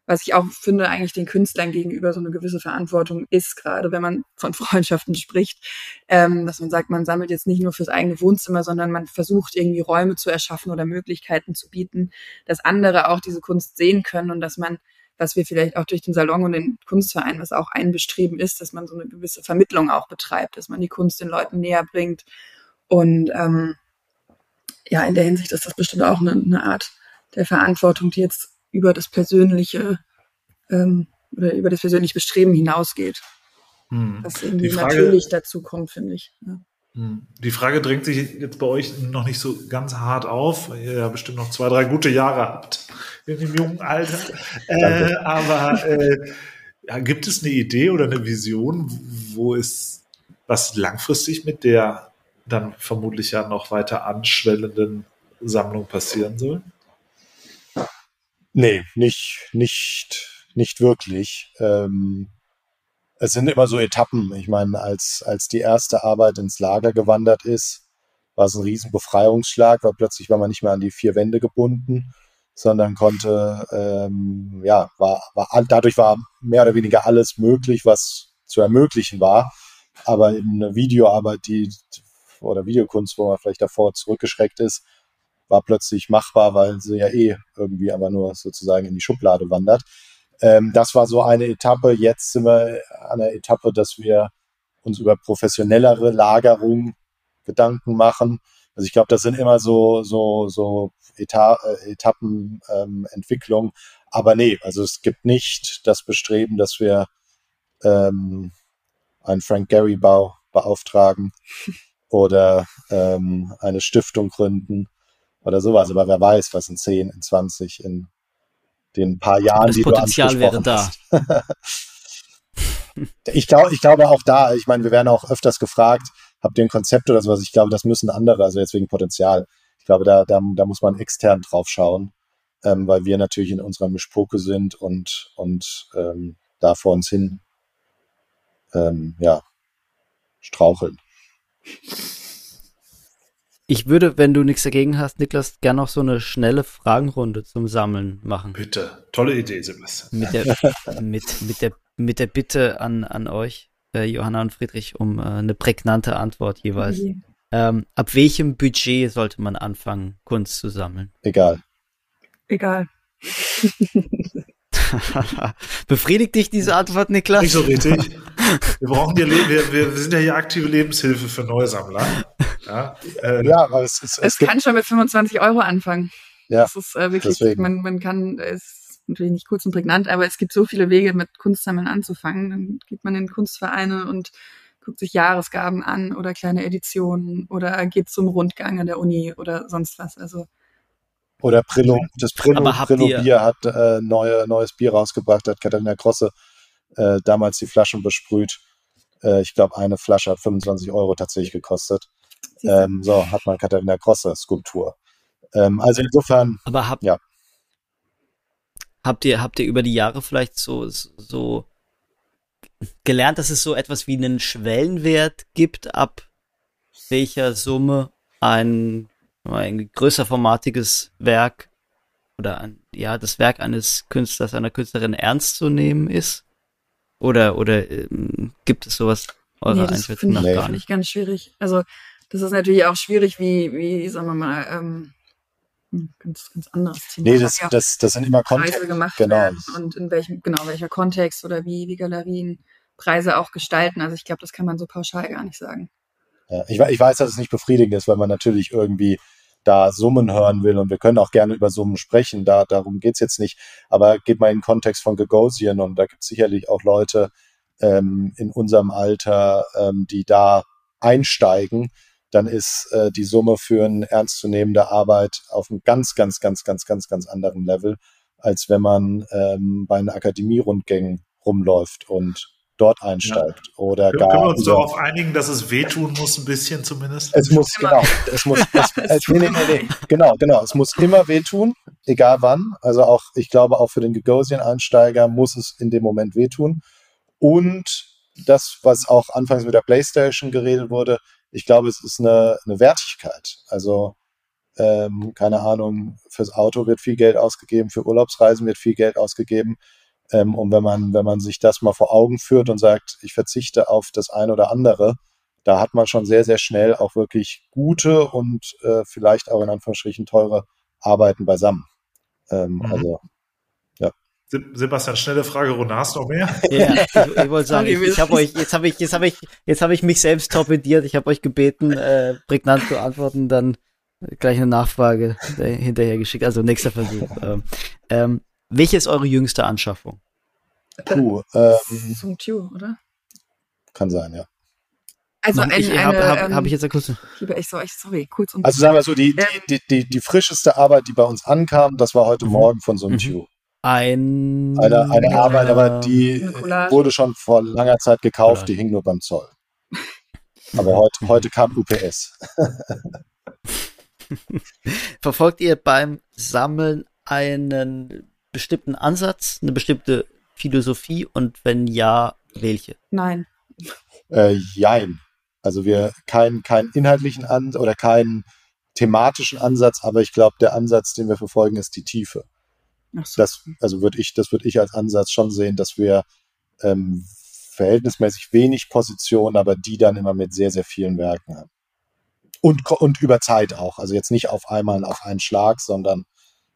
was ich auch finde, eigentlich den Künstlern gegenüber so eine gewisse Verantwortung ist, gerade wenn man von Freundschaften spricht, ähm, dass man sagt, man sammelt jetzt nicht nur fürs eigene Wohnzimmer, sondern man versucht irgendwie Räume zu erschaffen oder Möglichkeiten zu bieten, dass andere auch diese Kunst sehen können und dass man, was wir vielleicht auch durch den Salon und den Kunstverein, was auch ein Bestreben ist, dass man so eine gewisse Vermittlung auch betreibt, dass man die Kunst den Leuten näher bringt und ähm, ja, in der Hinsicht ist das bestimmt auch eine, eine Art der Verantwortung, die jetzt über das persönliche ähm, oder über das persönliche Bestreben hinausgeht. Hm. Was irgendwie Frage, natürlich dazu kommt, finde ich. Ja. Hm. Die Frage drängt sich jetzt bei euch noch nicht so ganz hart auf, weil ihr ja bestimmt noch zwei, drei gute Jahre habt in dem jungen Alter. Äh, aber äh, ja, gibt es eine Idee oder eine Vision, wo es was langfristig mit der dann vermutlich ja noch weiter anschwellenden Sammlung passieren soll? Nee, nicht, nicht, nicht wirklich. Ähm, es sind immer so Etappen. Ich meine, als, als die erste Arbeit ins Lager gewandert ist, war es ein riesen Befreiungsschlag, weil plötzlich war man nicht mehr an die vier Wände gebunden, sondern konnte, ähm, ja, war, war, dadurch war mehr oder weniger alles möglich, was zu ermöglichen war. Aber in eine Videoarbeit, die, oder Videokunst, wo man vielleicht davor zurückgeschreckt ist, war plötzlich machbar, weil sie ja eh irgendwie aber nur sozusagen in die Schublade wandert. Ähm, das war so eine Etappe. Jetzt sind wir an der Etappe, dass wir uns über professionellere Lagerung Gedanken machen. Also ich glaube, das sind immer so, so, so Eta äh, Etappenentwicklung. Ähm, aber nee, also es gibt nicht das Bestreben, dass wir ähm, einen Frank Gehry Bau beauftragen oder ähm, eine Stiftung gründen oder sowas. Aber wer weiß, was in 10, in 20, in den paar Jahren, das die Potenzial du wäre da. ich, glaube, ich glaube auch da, ich meine, wir werden auch öfters gefragt, habt ihr ein Konzept oder sowas? Ich glaube, das müssen andere, also jetzt wegen Potenzial. Ich glaube, da, da, da muss man extern drauf schauen, ähm, weil wir natürlich in unserer Mischpoke sind und, und ähm, da vor uns hin ähm, ja, straucheln. Ich würde, wenn du nichts dagegen hast, Niklas, gerne noch so eine schnelle Fragenrunde zum Sammeln machen. Bitte. Tolle Idee, Sebastian. Mit der, mit, mit der, mit der Bitte an, an euch, äh, Johanna und Friedrich, um äh, eine prägnante Antwort jeweils. Okay. Ähm, ab welchem Budget sollte man anfangen, Kunst zu sammeln? Egal. Egal. Befriedigt dich diese Antwort, Niklas? Nicht so richtig. Wir brauchen hier, Le- wir, wir sind ja hier aktive Lebenshilfe für Neusammler. Ja, äh, Ja, aber es, es, Es es kann schon mit 25 Euro anfangen. Ja, das ist äh, wirklich, deswegen. man, man kann, es ist natürlich nicht kurz und prägnant, aber es gibt so viele Wege, mit Kunstsammeln anzufangen. Dann geht man in Kunstvereine und guckt sich Jahresgaben an oder kleine Editionen oder geht zum Rundgang an der Uni oder sonst was. Also oder Brillo, das Brillo ihr- Bier hat äh, neue, neues Bier rausgebracht, hat Katharina Krosse äh, damals die Flaschen besprüht. Äh, ich glaube, eine Flasche hat 25 Euro tatsächlich gekostet. Ähm, so, hat man Katharina Krosse Skulptur. Ähm, also insofern, Aber habt, Ja. habt ihr, habt ihr über die Jahre vielleicht so, so gelernt, dass es so etwas wie einen Schwellenwert gibt, ab welcher Summe ein, ein größer formatiges Werk oder ein, ja, das Werk eines Künstlers, einer Künstlerin ernst zu nehmen ist? Oder, oder ähm, gibt es sowas eurer nee, das Einschätzung finde nach ich, gar nicht? ich ganz schwierig. Also das ist natürlich auch schwierig, wie, wie sagen wir mal, ähm, hm, ganz, ganz anderes Thema. nee, das, ja das, das sind immer Preise Kontexte. gemacht Genau. werden und in welchem, genau, welcher Kontext oder wie, wie Galerien Preise auch gestalten. Also ich glaube, das kann man so pauschal gar nicht sagen. Ja, ich, ich weiß, dass es nicht befriedigend ist, weil man natürlich irgendwie da Summen hören will und wir können auch gerne über Summen sprechen, da, darum geht's jetzt nicht. Aber geht mal in den Kontext von Gagosian und da gibt's sicherlich auch Leute ähm, in unserem Alter, ähm, die da einsteigen, dann ist äh, die Summe für eine ernstzunehmende Arbeit auf einem ganz, ganz, ganz, ganz, ganz, ganz anderen Level, als wenn man ähm, bei einer Akademierundgängen rumläuft und dort einsteigt. Oder können, können gar wir uns darauf einigen, dass es wehtun muss, ein bisschen zumindest? es muss, Immer. genau, es muss, es, es, nee, nee, nee, nee, genau, genau, es muss immer wehtun, egal wann. Also auch, ich glaube, auch für den Gagosian-Einsteiger muss es in dem Moment wehtun. Und das, was auch anfangs mit der Playstation geredet wurde, ich glaube, es ist eine, eine Wertigkeit. Also, ähm, keine Ahnung, fürs Auto wird viel Geld ausgegeben, für Urlaubsreisen wird viel Geld ausgegeben. Ähm, und wenn man, wenn man sich das mal vor Augen führt und sagt, ich verzichte auf das eine oder andere, da hat man schon sehr, sehr schnell auch wirklich gute und äh, vielleicht auch in Anführungsstrichen teure Arbeiten beisammen. Ähm, Mhm. Also Se- Sebastian, schnelle Frage, Rona, hast du noch mehr? Ja, ich, ich wollte sagen, ich, ich habe euch, jetzt habe ich, jetzt habe ich, jetzt habe ich mich selbst torpediert. Ich habe euch gebeten, äh, prägnant zu antworten, dann gleich eine Nachfrage hinterher geschickt. Also nächster Versuch. Ähm, ähm, welche ist eure jüngste Anschaffung? puh, ähm, Zum Tue, oder? kann sein, ja. Also ein, ich eine, habe hab, ähm, hab ich jetzt eine kurze. lieber ich so, ich, sorry, kurz und Also sagen wir so, die, Ähm. die, die, die, die frischeste Arbeit, die bei uns ankam, das war heute Mhm. Morgen von so einem Mhm. Tue. Ein Eine, eine Arbeit, aber die wurde schon vor langer Zeit gekauft, Collage. die hing nur beim Zoll. Aber heute, heute kam UPS. Verfolgt ihr beim Sammeln einen bestimmten Ansatz, eine bestimmte Philosophie und wenn ja, welche? Nein. Äh, jein. Also wir keinen keinen inhaltlichen Ansatz oder keinen thematischen Ansatz, aber ich glaube, der Ansatz, den wir verfolgen, ist die Tiefe. Ach so. Das, also würde ich, das würde ich als Ansatz schon sehen, dass wir ähm, verhältnismäßig wenig Positionen, aber die dann immer mit sehr, sehr vielen Werken haben. Und, und über Zeit auch. Also jetzt nicht auf einmal auf einen Schlag, sondern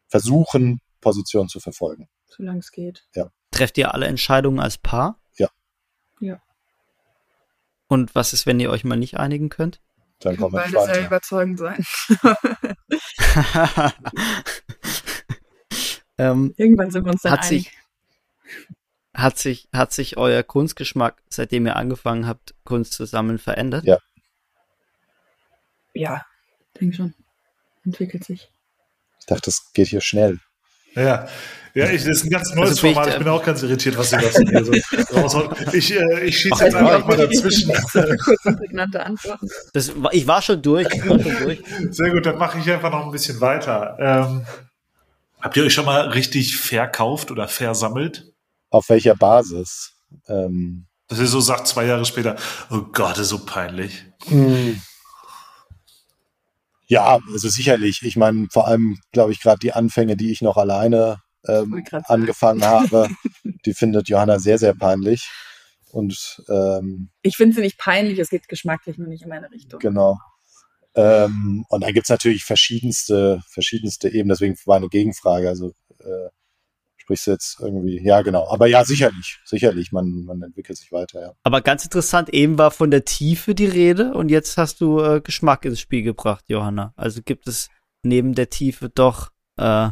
versuchen, Positionen zu verfolgen. Solange es geht. Trefft ihr alle Entscheidungen als Paar? Ja. Ja. Und was ist, wenn ihr euch mal nicht einigen könnt? Dann kommen beide sehr weiter. überzeugend sein. ähm, Irgendwann sind wir uns dann Hat einig. sich- Hat sich, hat sich euer Kunstgeschmack, seitdem ihr angefangen habt, Kunst zu sammeln, verändert? Ja. Ja, denke schon. Entwickelt sich. Ich dachte, das geht hier schnell. Ja, ja, ich, das ist ein ganz neues Also Format. ich, Ich bin auch ganz irritiert, was ihr da mir so raushaut. Ich, äh, ich schieße jetzt einfach mal dazwischen. Das, ich war schon durch, ich war schon durch. Sehr gut, dann mache ich einfach noch ein bisschen weiter. Ähm, habt ihr euch schon mal richtig verkauft oder versammelt? Auf welcher Basis? Ähm, Dass ihr so sagt, zwei Jahre später, oh Gott, das ist so peinlich. Hm. Ja, also sicherlich. Ich meine, vor allem, glaube ich, gerade die Anfänge, die ich noch alleine ähm, angefangen habe, die findet Johanna sehr, sehr peinlich. Und ähm, Ich finde sie nicht peinlich, es geht geschmacklich nur nicht in meine Richtung. genau. Ähm, und dann gibt's natürlich verschiedenste, verschiedenste Ebenen. Deswegen war eine Gegenfrage. Also äh, sprichst du jetzt irgendwie, ja genau. Aber ja, sicherlich, sicherlich. Man, man entwickelt sich weiter, ja. Aber ganz interessant, eben war von der Tiefe die Rede und jetzt hast du äh, Geschmack ins Spiel gebracht, Johanna. Also gibt es neben der Tiefe doch äh,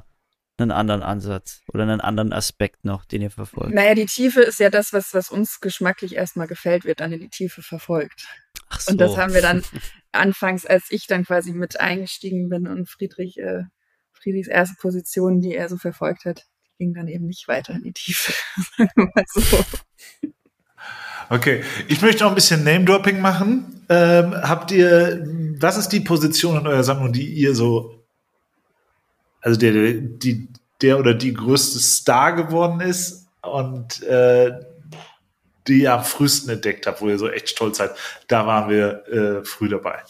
einen anderen Ansatz oder einen anderen Aspekt noch, den ihr verfolgt. Naja, die Tiefe ist ja das, was, was uns geschmacklich erstmal gefällt, wird dann in die Tiefe verfolgt. Ach so. Und das haben wir dann anfangs, als ich dann quasi mit eingestiegen bin und Friedrich, äh, Friedrichs erste Position, die er so verfolgt hat, ging dann eben nicht weiter in die Tiefe. So. Okay, ich möchte noch ein bisschen Name-Dropping machen. Ähm, habt ihr, was ist die Position in eurer Sammlung, die ihr so, also der, die, der oder die größte Star geworden ist und äh, die ihr am frühesten entdeckt habt, wo ihr so echt stolz seid, da waren wir äh, früh dabei.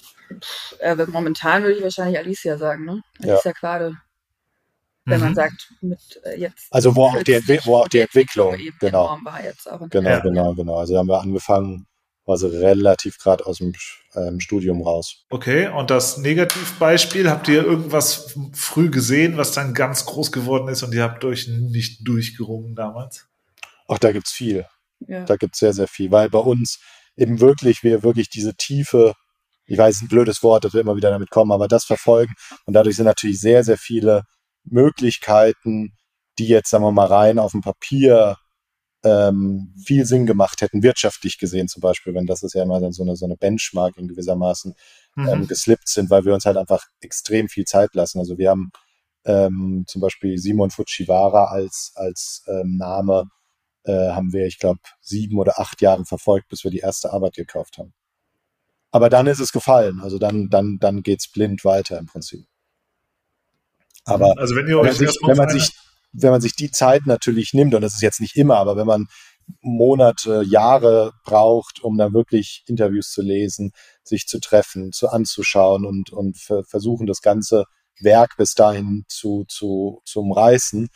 Äh, momentan würde ich wahrscheinlich Alicia sagen, ne? Ja. Alicia wenn man Mhm. sagt, mit äh, jetzt. Also wo auch die, Entwi wo auch die Entwicklung, eben genau. enorm war jetzt auch. in- Genau, Ja. genau, genau. Also haben wir angefangen, war so relativ gerade aus dem ähm, Studium raus. Okay, und das Negativbeispiel, habt ihr irgendwas früh gesehen, was dann ganz groß geworden ist und ihr habt euch nicht durchgerungen damals? Auch da gibt's viel. Ja. Da gibt's sehr, sehr viel. Weil bei uns eben wirklich, wir wirklich diese tiefe, ich weiß, ein blödes Wort, dass wir immer wieder damit kommen, aber das verfolgen. Und dadurch sind natürlich sehr, sehr viele Möglichkeiten, die jetzt, sagen wir mal, rein auf dem Papier ähm, viel Sinn gemacht hätten, wirtschaftlich gesehen zum Beispiel, wenn das ist ja immer dann so eine, so eine Benchmark in gewissermaßen, Mhm. ähm, geslippt sind, weil wir uns halt einfach extrem viel Zeit lassen. Also wir haben ähm, zum Beispiel Simon Fujiwara als, als ähm, Name, äh, haben wir, ich glaube, sieben oder acht Jahre verfolgt, bis wir die erste Arbeit gekauft haben. Aber dann ist es gefallen. Also dann, dann, dann geht's blind weiter im Prinzip. Aber also wenn wenn sich, wenn, man sich, wenn man sich die Zeit natürlich nimmt, und das ist jetzt nicht immer, aber wenn man Monate, Jahre braucht, um dann wirklich Interviews zu lesen, sich zu treffen, zu anzuschauen und, und ver- versuchen, das ganze Werk bis dahin zu, zu, zu umreißen,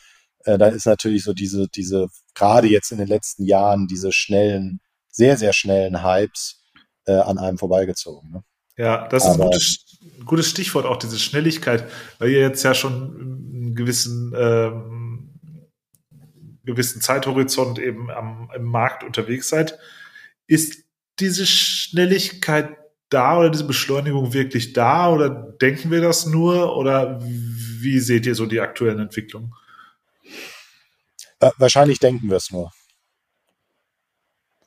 äh, dann ist natürlich so diese, diese, gerade jetzt in den letzten Jahren, diese schnellen, sehr, sehr schnellen Hypes äh, an einem vorbeigezogen. Ne? Ja, das ist ein Aber- gutes, gutes Stichwort, auch diese Schnelligkeit, weil ihr jetzt ja schon einen gewissen, ähm, gewissen Zeithorizont eben am, im Markt unterwegs seid. Ist diese Schnelligkeit da oder diese Beschleunigung wirklich da oder denken wir das nur oder wie seht ihr so die aktuellen Entwicklungen? Äh, wahrscheinlich denken wir es nur.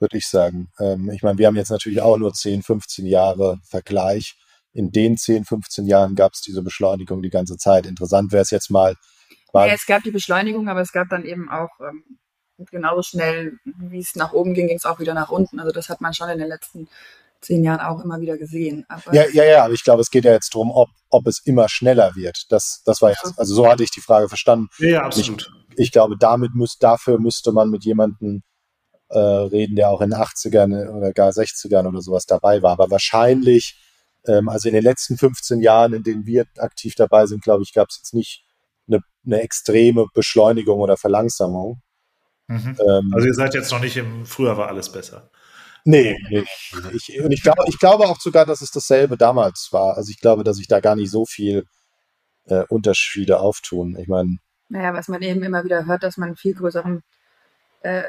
Würde ich sagen. Ähm, ich meine, wir haben jetzt natürlich auch nur 10, 15 Jahre Vergleich. In den 10, 15 Jahren gab es diese Beschleunigung die ganze Zeit. Interessant wäre es jetzt mal, Ja, es gab die Beschleunigung, aber es gab dann eben auch ähm, genauso schnell, wie es nach oben ging, ging es auch wieder nach unten. Also das hat man schon in den letzten zehn Jahren auch immer wieder gesehen. Aber Ja, ja, ja, aber ich glaube, es geht ja jetzt darum, ob, ob es immer schneller wird. Das, das war jetzt, also so hatte ich die Frage verstanden. Ja, absolut. Ich glaube, damit muss, dafür müsste man mit jemandem äh, reden, der auch in den 80ern oder gar 60ern oder sowas dabei war. Aber wahrscheinlich, ähm, also in den letzten 15 Jahren, in denen wir aktiv dabei sind, glaube ich, gab es jetzt nicht eine, eine extreme Beschleunigung oder Verlangsamung. Mhm. Ähm, Also ihr seid jetzt noch nicht im, früher war alles besser. Nee, nee. Ich, und ich glaube, ich glaube auch sogar, dass es dasselbe damals war. Also ich glaube, dass sich da gar nicht so viel äh, Unterschiede auftun. Ich meine, naja, was man eben immer wieder hört, dass man einen viel größeren äh,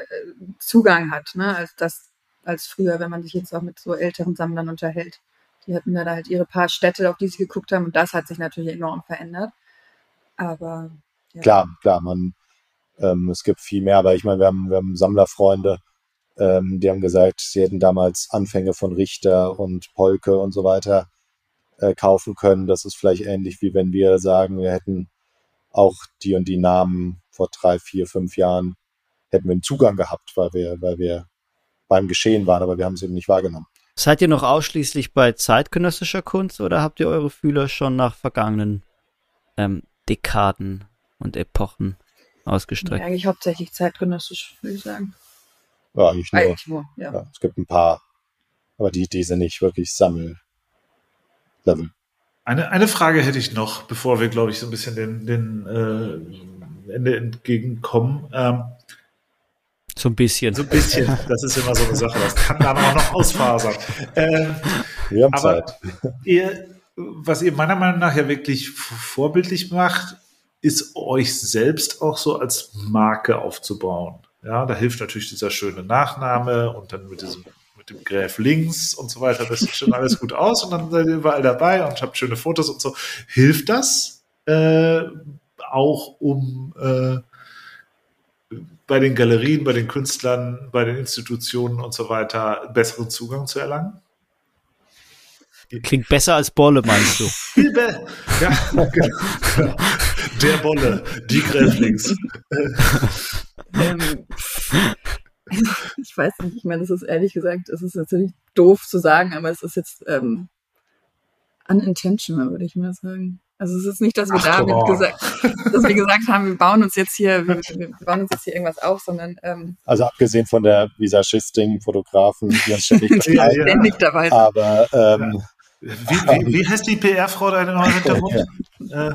Zugang hat, ne, als das als früher, wenn man sich jetzt auch mit so älteren Sammlern unterhält. Die hatten da halt ihre paar Städte, auf die sie geguckt haben, und das hat sich natürlich enorm verändert. Aber ja. klar, klar, man, Ähm, es gibt viel mehr, aber ich meine, wir haben, wir haben Sammlerfreunde, ähm, die haben gesagt, sie hätten damals Anfänge von Richter und Polke und so weiter äh, kaufen können. Das ist vielleicht ähnlich wie wenn wir sagen, wir hätten auch die und die Namen vor drei, vier, fünf Jahren hätten wir einen Zugang gehabt, weil wir, weil wir beim Geschehen waren, aber wir haben es eben nicht wahrgenommen. Seid ihr noch ausschließlich bei zeitgenössischer Kunst oder habt ihr eure Fühler schon nach vergangenen ähm, Dekaden und Epochen ausgestreckt? Ja, eigentlich hauptsächlich zeitgenössisch, würde ich sagen. Ja, eigentlich nur. Eigentlich nur, ja. Ja, es gibt ein paar, aber die, die sind nicht wirklich Sammellevel. Eine, eine Frage hätte ich noch, bevor wir, glaube ich, so ein bisschen den, den äh, Ende entgegenkommen. Ähm, So ein bisschen. so ein bisschen, das ist immer so eine Sache, das kann dann auch noch ausfasern. Ähm, Wir haben Aber Zeit. ihr, was ihr meiner Meinung nach ja wirklich vorbildlich macht, ist euch selbst auch so als Marke aufzubauen. Ja, da hilft natürlich dieser schöne Nachname und dann mit diesem mit dem Gräf links und so weiter. Das sieht schon alles gut aus und dann seid ihr überall dabei und habt schöne Fotos und so. Hilft das äh, auch, um äh, bei den Galerien, bei den Künstlern, bei den Institutionen und so weiter besseren Zugang zu erlangen? Klingt besser als Bolle, meinst du? Ja, genau. Der Bolle, die Gräflings. Ähm, ich weiß nicht, ich meine, das ist ehrlich gesagt, es ist natürlich doof zu sagen, aber es ist jetzt ähm, unintentional, würde ich mal sagen. Also es ist nicht, dass wir Ach, damit on. gesagt, dass wir gesagt haben, wir bauen uns jetzt hier, wir, wir bauen uns jetzt hier irgendwas auf, sondern ähm, Also abgesehen von der Visagistin, Fotografen, die uns ständig Ja, ja. ständig dabei sind. Aber ähm, Wie, wie, wie heißt die PR-Frau da im Hintergrund? Äh,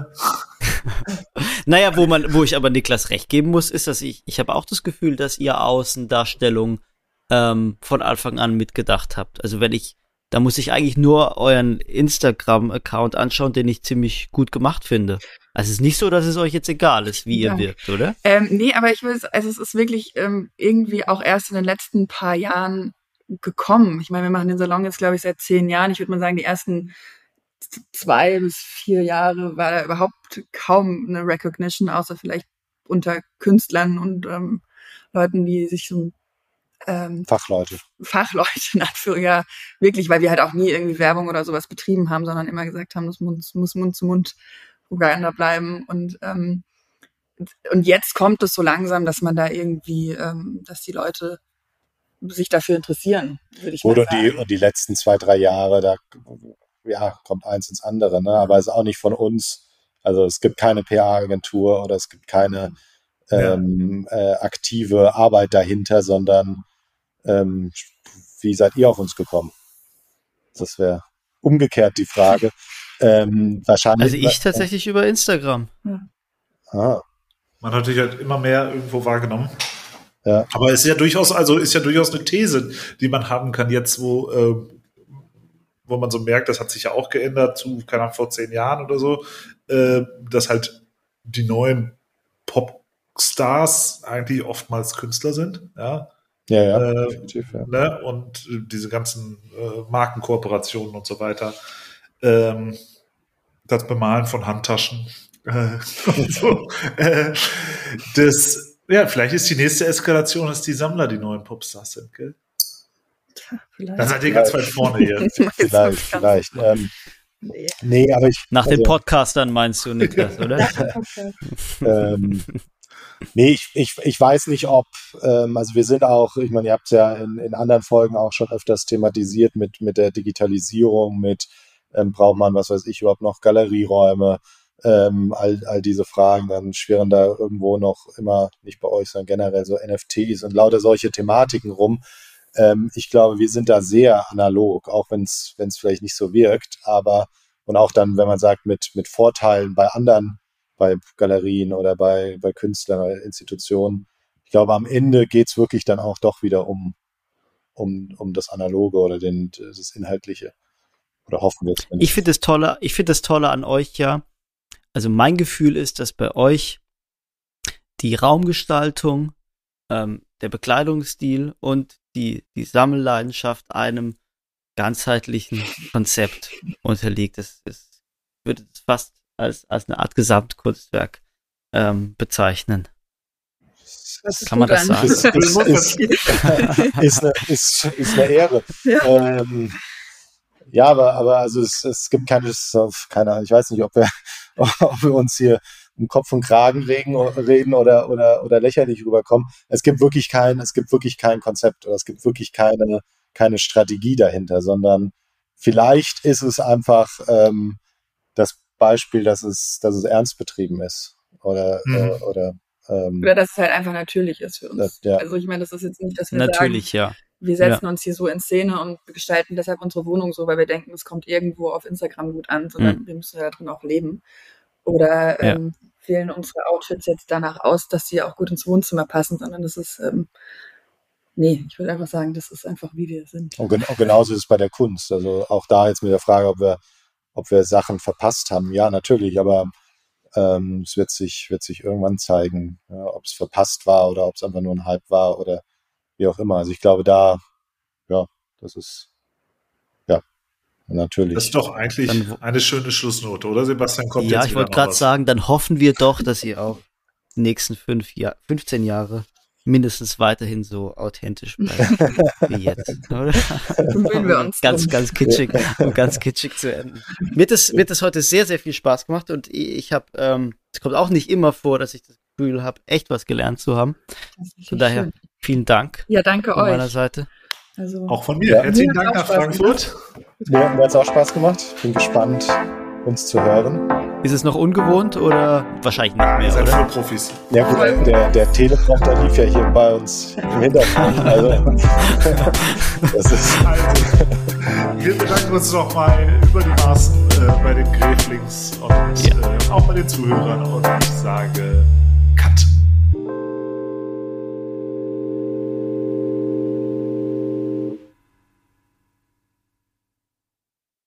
Naja, wo man, wo ich aber Niklas recht geben muss, ist, dass ich, ich habe auch das Gefühl, dass ihr Außendarstellung ähm, von Anfang an mitgedacht habt. Also wenn ich, da muss ich eigentlich nur euren Instagram-Account anschauen, den ich ziemlich gut gemacht finde. Also es ist nicht so, dass es euch jetzt egal ist, wie ihr Ja. wirkt, oder? Ähm, nee, aber ich will, also es ist wirklich ähm, irgendwie auch erst in den letzten paar Jahren gekommen. Ich meine, wir machen den Salon jetzt, glaube ich, seit zehn Jahren. Ich würde mal sagen, die ersten zwei bis vier Jahre war da überhaupt kaum eine Recognition, außer vielleicht unter Künstlern und ähm, Leuten, die sich so ähm, Fachleute. Fachleute in Anführung, ja, wirklich, weil wir halt auch nie irgendwie Werbung oder sowas betrieben haben, sondern immer gesagt haben, das muss, muss Mund zu Mund Propaganda bleiben und ähm, und jetzt kommt es so langsam, dass man da irgendwie, ähm, dass die Leute sich dafür interessieren, würde ich Gut, mal die, sagen. und die letzten zwei, drei Jahre, da ja, kommt eins ins andere, ne? aber es ist auch nicht von uns. Also es gibt keine PR-Agentur oder es gibt keine Ja. ähm, äh, aktive Arbeit dahinter, sondern ähm, wie seid ihr auf uns gekommen? Das wäre umgekehrt die Frage. Ähm, wahrscheinlich. Also ich tatsächlich über Instagram. Ah, man hat dich halt immer mehr irgendwo wahrgenommen. Ja. Aber es ist ja durchaus, also ist ja durchaus eine These, die man haben kann jetzt, wo, äh, wo man so merkt, das hat sich ja auch geändert zu, keine Ahnung, vor zehn Jahren oder so, äh, dass halt die neuen Popstars eigentlich oftmals Künstler sind, ja. Ja, ja, Äh, definitiv, ja. ne? und äh, diese ganzen äh, Markenkooperationen und so weiter. Ähm, das Bemalen von Handtaschen. Äh, und so. äh, das, ja, vielleicht ist die nächste Eskalation, dass die Sammler die neuen Popstars sind, gell? Vielleicht. Da seid ihr ganz weit vorne hier. Vielleicht, vielleicht. Ähm, Nee. nee, aber ich. Nach also, den Podcastern meinst du, Niklas, oder? ähm, nee, ich, ich, ich weiß nicht, ob, ähm, also wir sind auch, ich meine, ihr habt es ja in, in anderen Folgen auch schon öfters thematisiert mit, mit der Digitalisierung, mit ähm, braucht man, was weiß ich, überhaupt noch Galerieräume, ähm, all, all diese Fragen, dann schwirren da irgendwo noch immer, nicht bei euch, sondern generell so NFTs und lauter solche Thematiken rum. Ähm, ich glaube, wir sind da sehr analog, auch wenn es vielleicht nicht so wirkt, aber und auch dann, wenn man sagt, mit, mit Vorteilen bei anderen bei Galerien oder bei, bei Künstlern oder Institutionen. Ich glaube, am Ende geht's wirklich dann auch doch wieder um, um, um das Analoge oder den, das Inhaltliche. Oder hoffen wir es. Ich finde das Tolle, das Tolle an euch ja. Also mein Gefühl ist, dass bei euch die Raumgestaltung, ähm, der Bekleidungsstil und die, die Sammelleidenschaft einem ganzheitlichen Konzept unterliegt. Das ist, würde es fast als, als eine Art Gesamtkunstwerk ähm, bezeichnen. Das Kann man das an. sagen? ist, ist, ist, ist, eine, ist, ist eine Ehre. Ja. Ähm, ja, aber, aber also es, es gibt keine, keine Ahnung, ich weiß nicht, ob wir, ob wir uns hier um Kopf und Kragen reden, reden oder, oder, oder lächerlich rüberkommen. Es gibt wirklich kein, es gibt wirklich kein Konzept oder es gibt wirklich keine, keine Strategie dahinter, sondern vielleicht ist es einfach ähm, Beispiel, dass es, dass es ernst betrieben ist. Oder, Mhm. äh, oder ähm, Oder dass es halt einfach natürlich ist für uns. Das- ja. Also ich meine, das ist jetzt nicht, dass wir Natürlich, ja. sagen, wir setzen uns hier so in Szene und gestalten deshalb unsere Wohnung so, weil wir denken, es kommt irgendwo auf Instagram gut an, sondern wir müssen ja darin auch leben. Oder Ja. ähm, wählen unsere Outfits jetzt danach aus, dass sie auch gut ins Wohnzimmer passen, sondern das ist, ähm, nee, ich würde einfach sagen, das ist einfach, wie wir sind. Und, gen und genauso ist es bei der Kunst. Also auch da jetzt mit der Frage, ob wir, ob wir Sachen verpasst haben. Ja, natürlich, aber ähm, es wird sich, wird sich irgendwann zeigen, ja, ob es verpasst war oder ob es einfach nur ein Hype war oder wie auch immer. Also ich glaube, da, ja, das ist, ja, natürlich. Das ist doch eigentlich Dann- eine schöne Schlussnote, oder Sebastian? Kommt Ja, jetzt ich wollte gerade sagen, dann hoffen wir doch, dass ihr auch die nächsten fünf Jahr, 15 Jahre mindestens weiterhin so authentisch bleibt wie jetzt, oder? Bemühen wir uns ganz, drum. ganz kitschig, um ganz kitschig zu enden. Mir hat das, mir hat das heute sehr, sehr viel Spaß gemacht und ich habe, ähm, es kommt auch nicht immer vor, dass ich das Gefühl habe, echt was gelernt zu haben. Von daher schön. vielen Dank Ja, danke von meiner euch. Seite. Also, Auch von mir. Ja. Herzlichen Mir Dank nach Frankfurt. Mir, mir hat es auch Spaß gemacht. Bin gespannt, uns zu hören. Ist es noch ungewohnt oder wahrscheinlich nicht Ihr mehr, seid oder? voll Profis. Ja gut, der, der Teleprompter lief ja hier bei uns im Hintergrund. Also, das ist, Also, wir bedanken uns nochmal über die Maßen äh, bei den Gräflings und Ja. äh, auch bei den Zuhörern und ich sage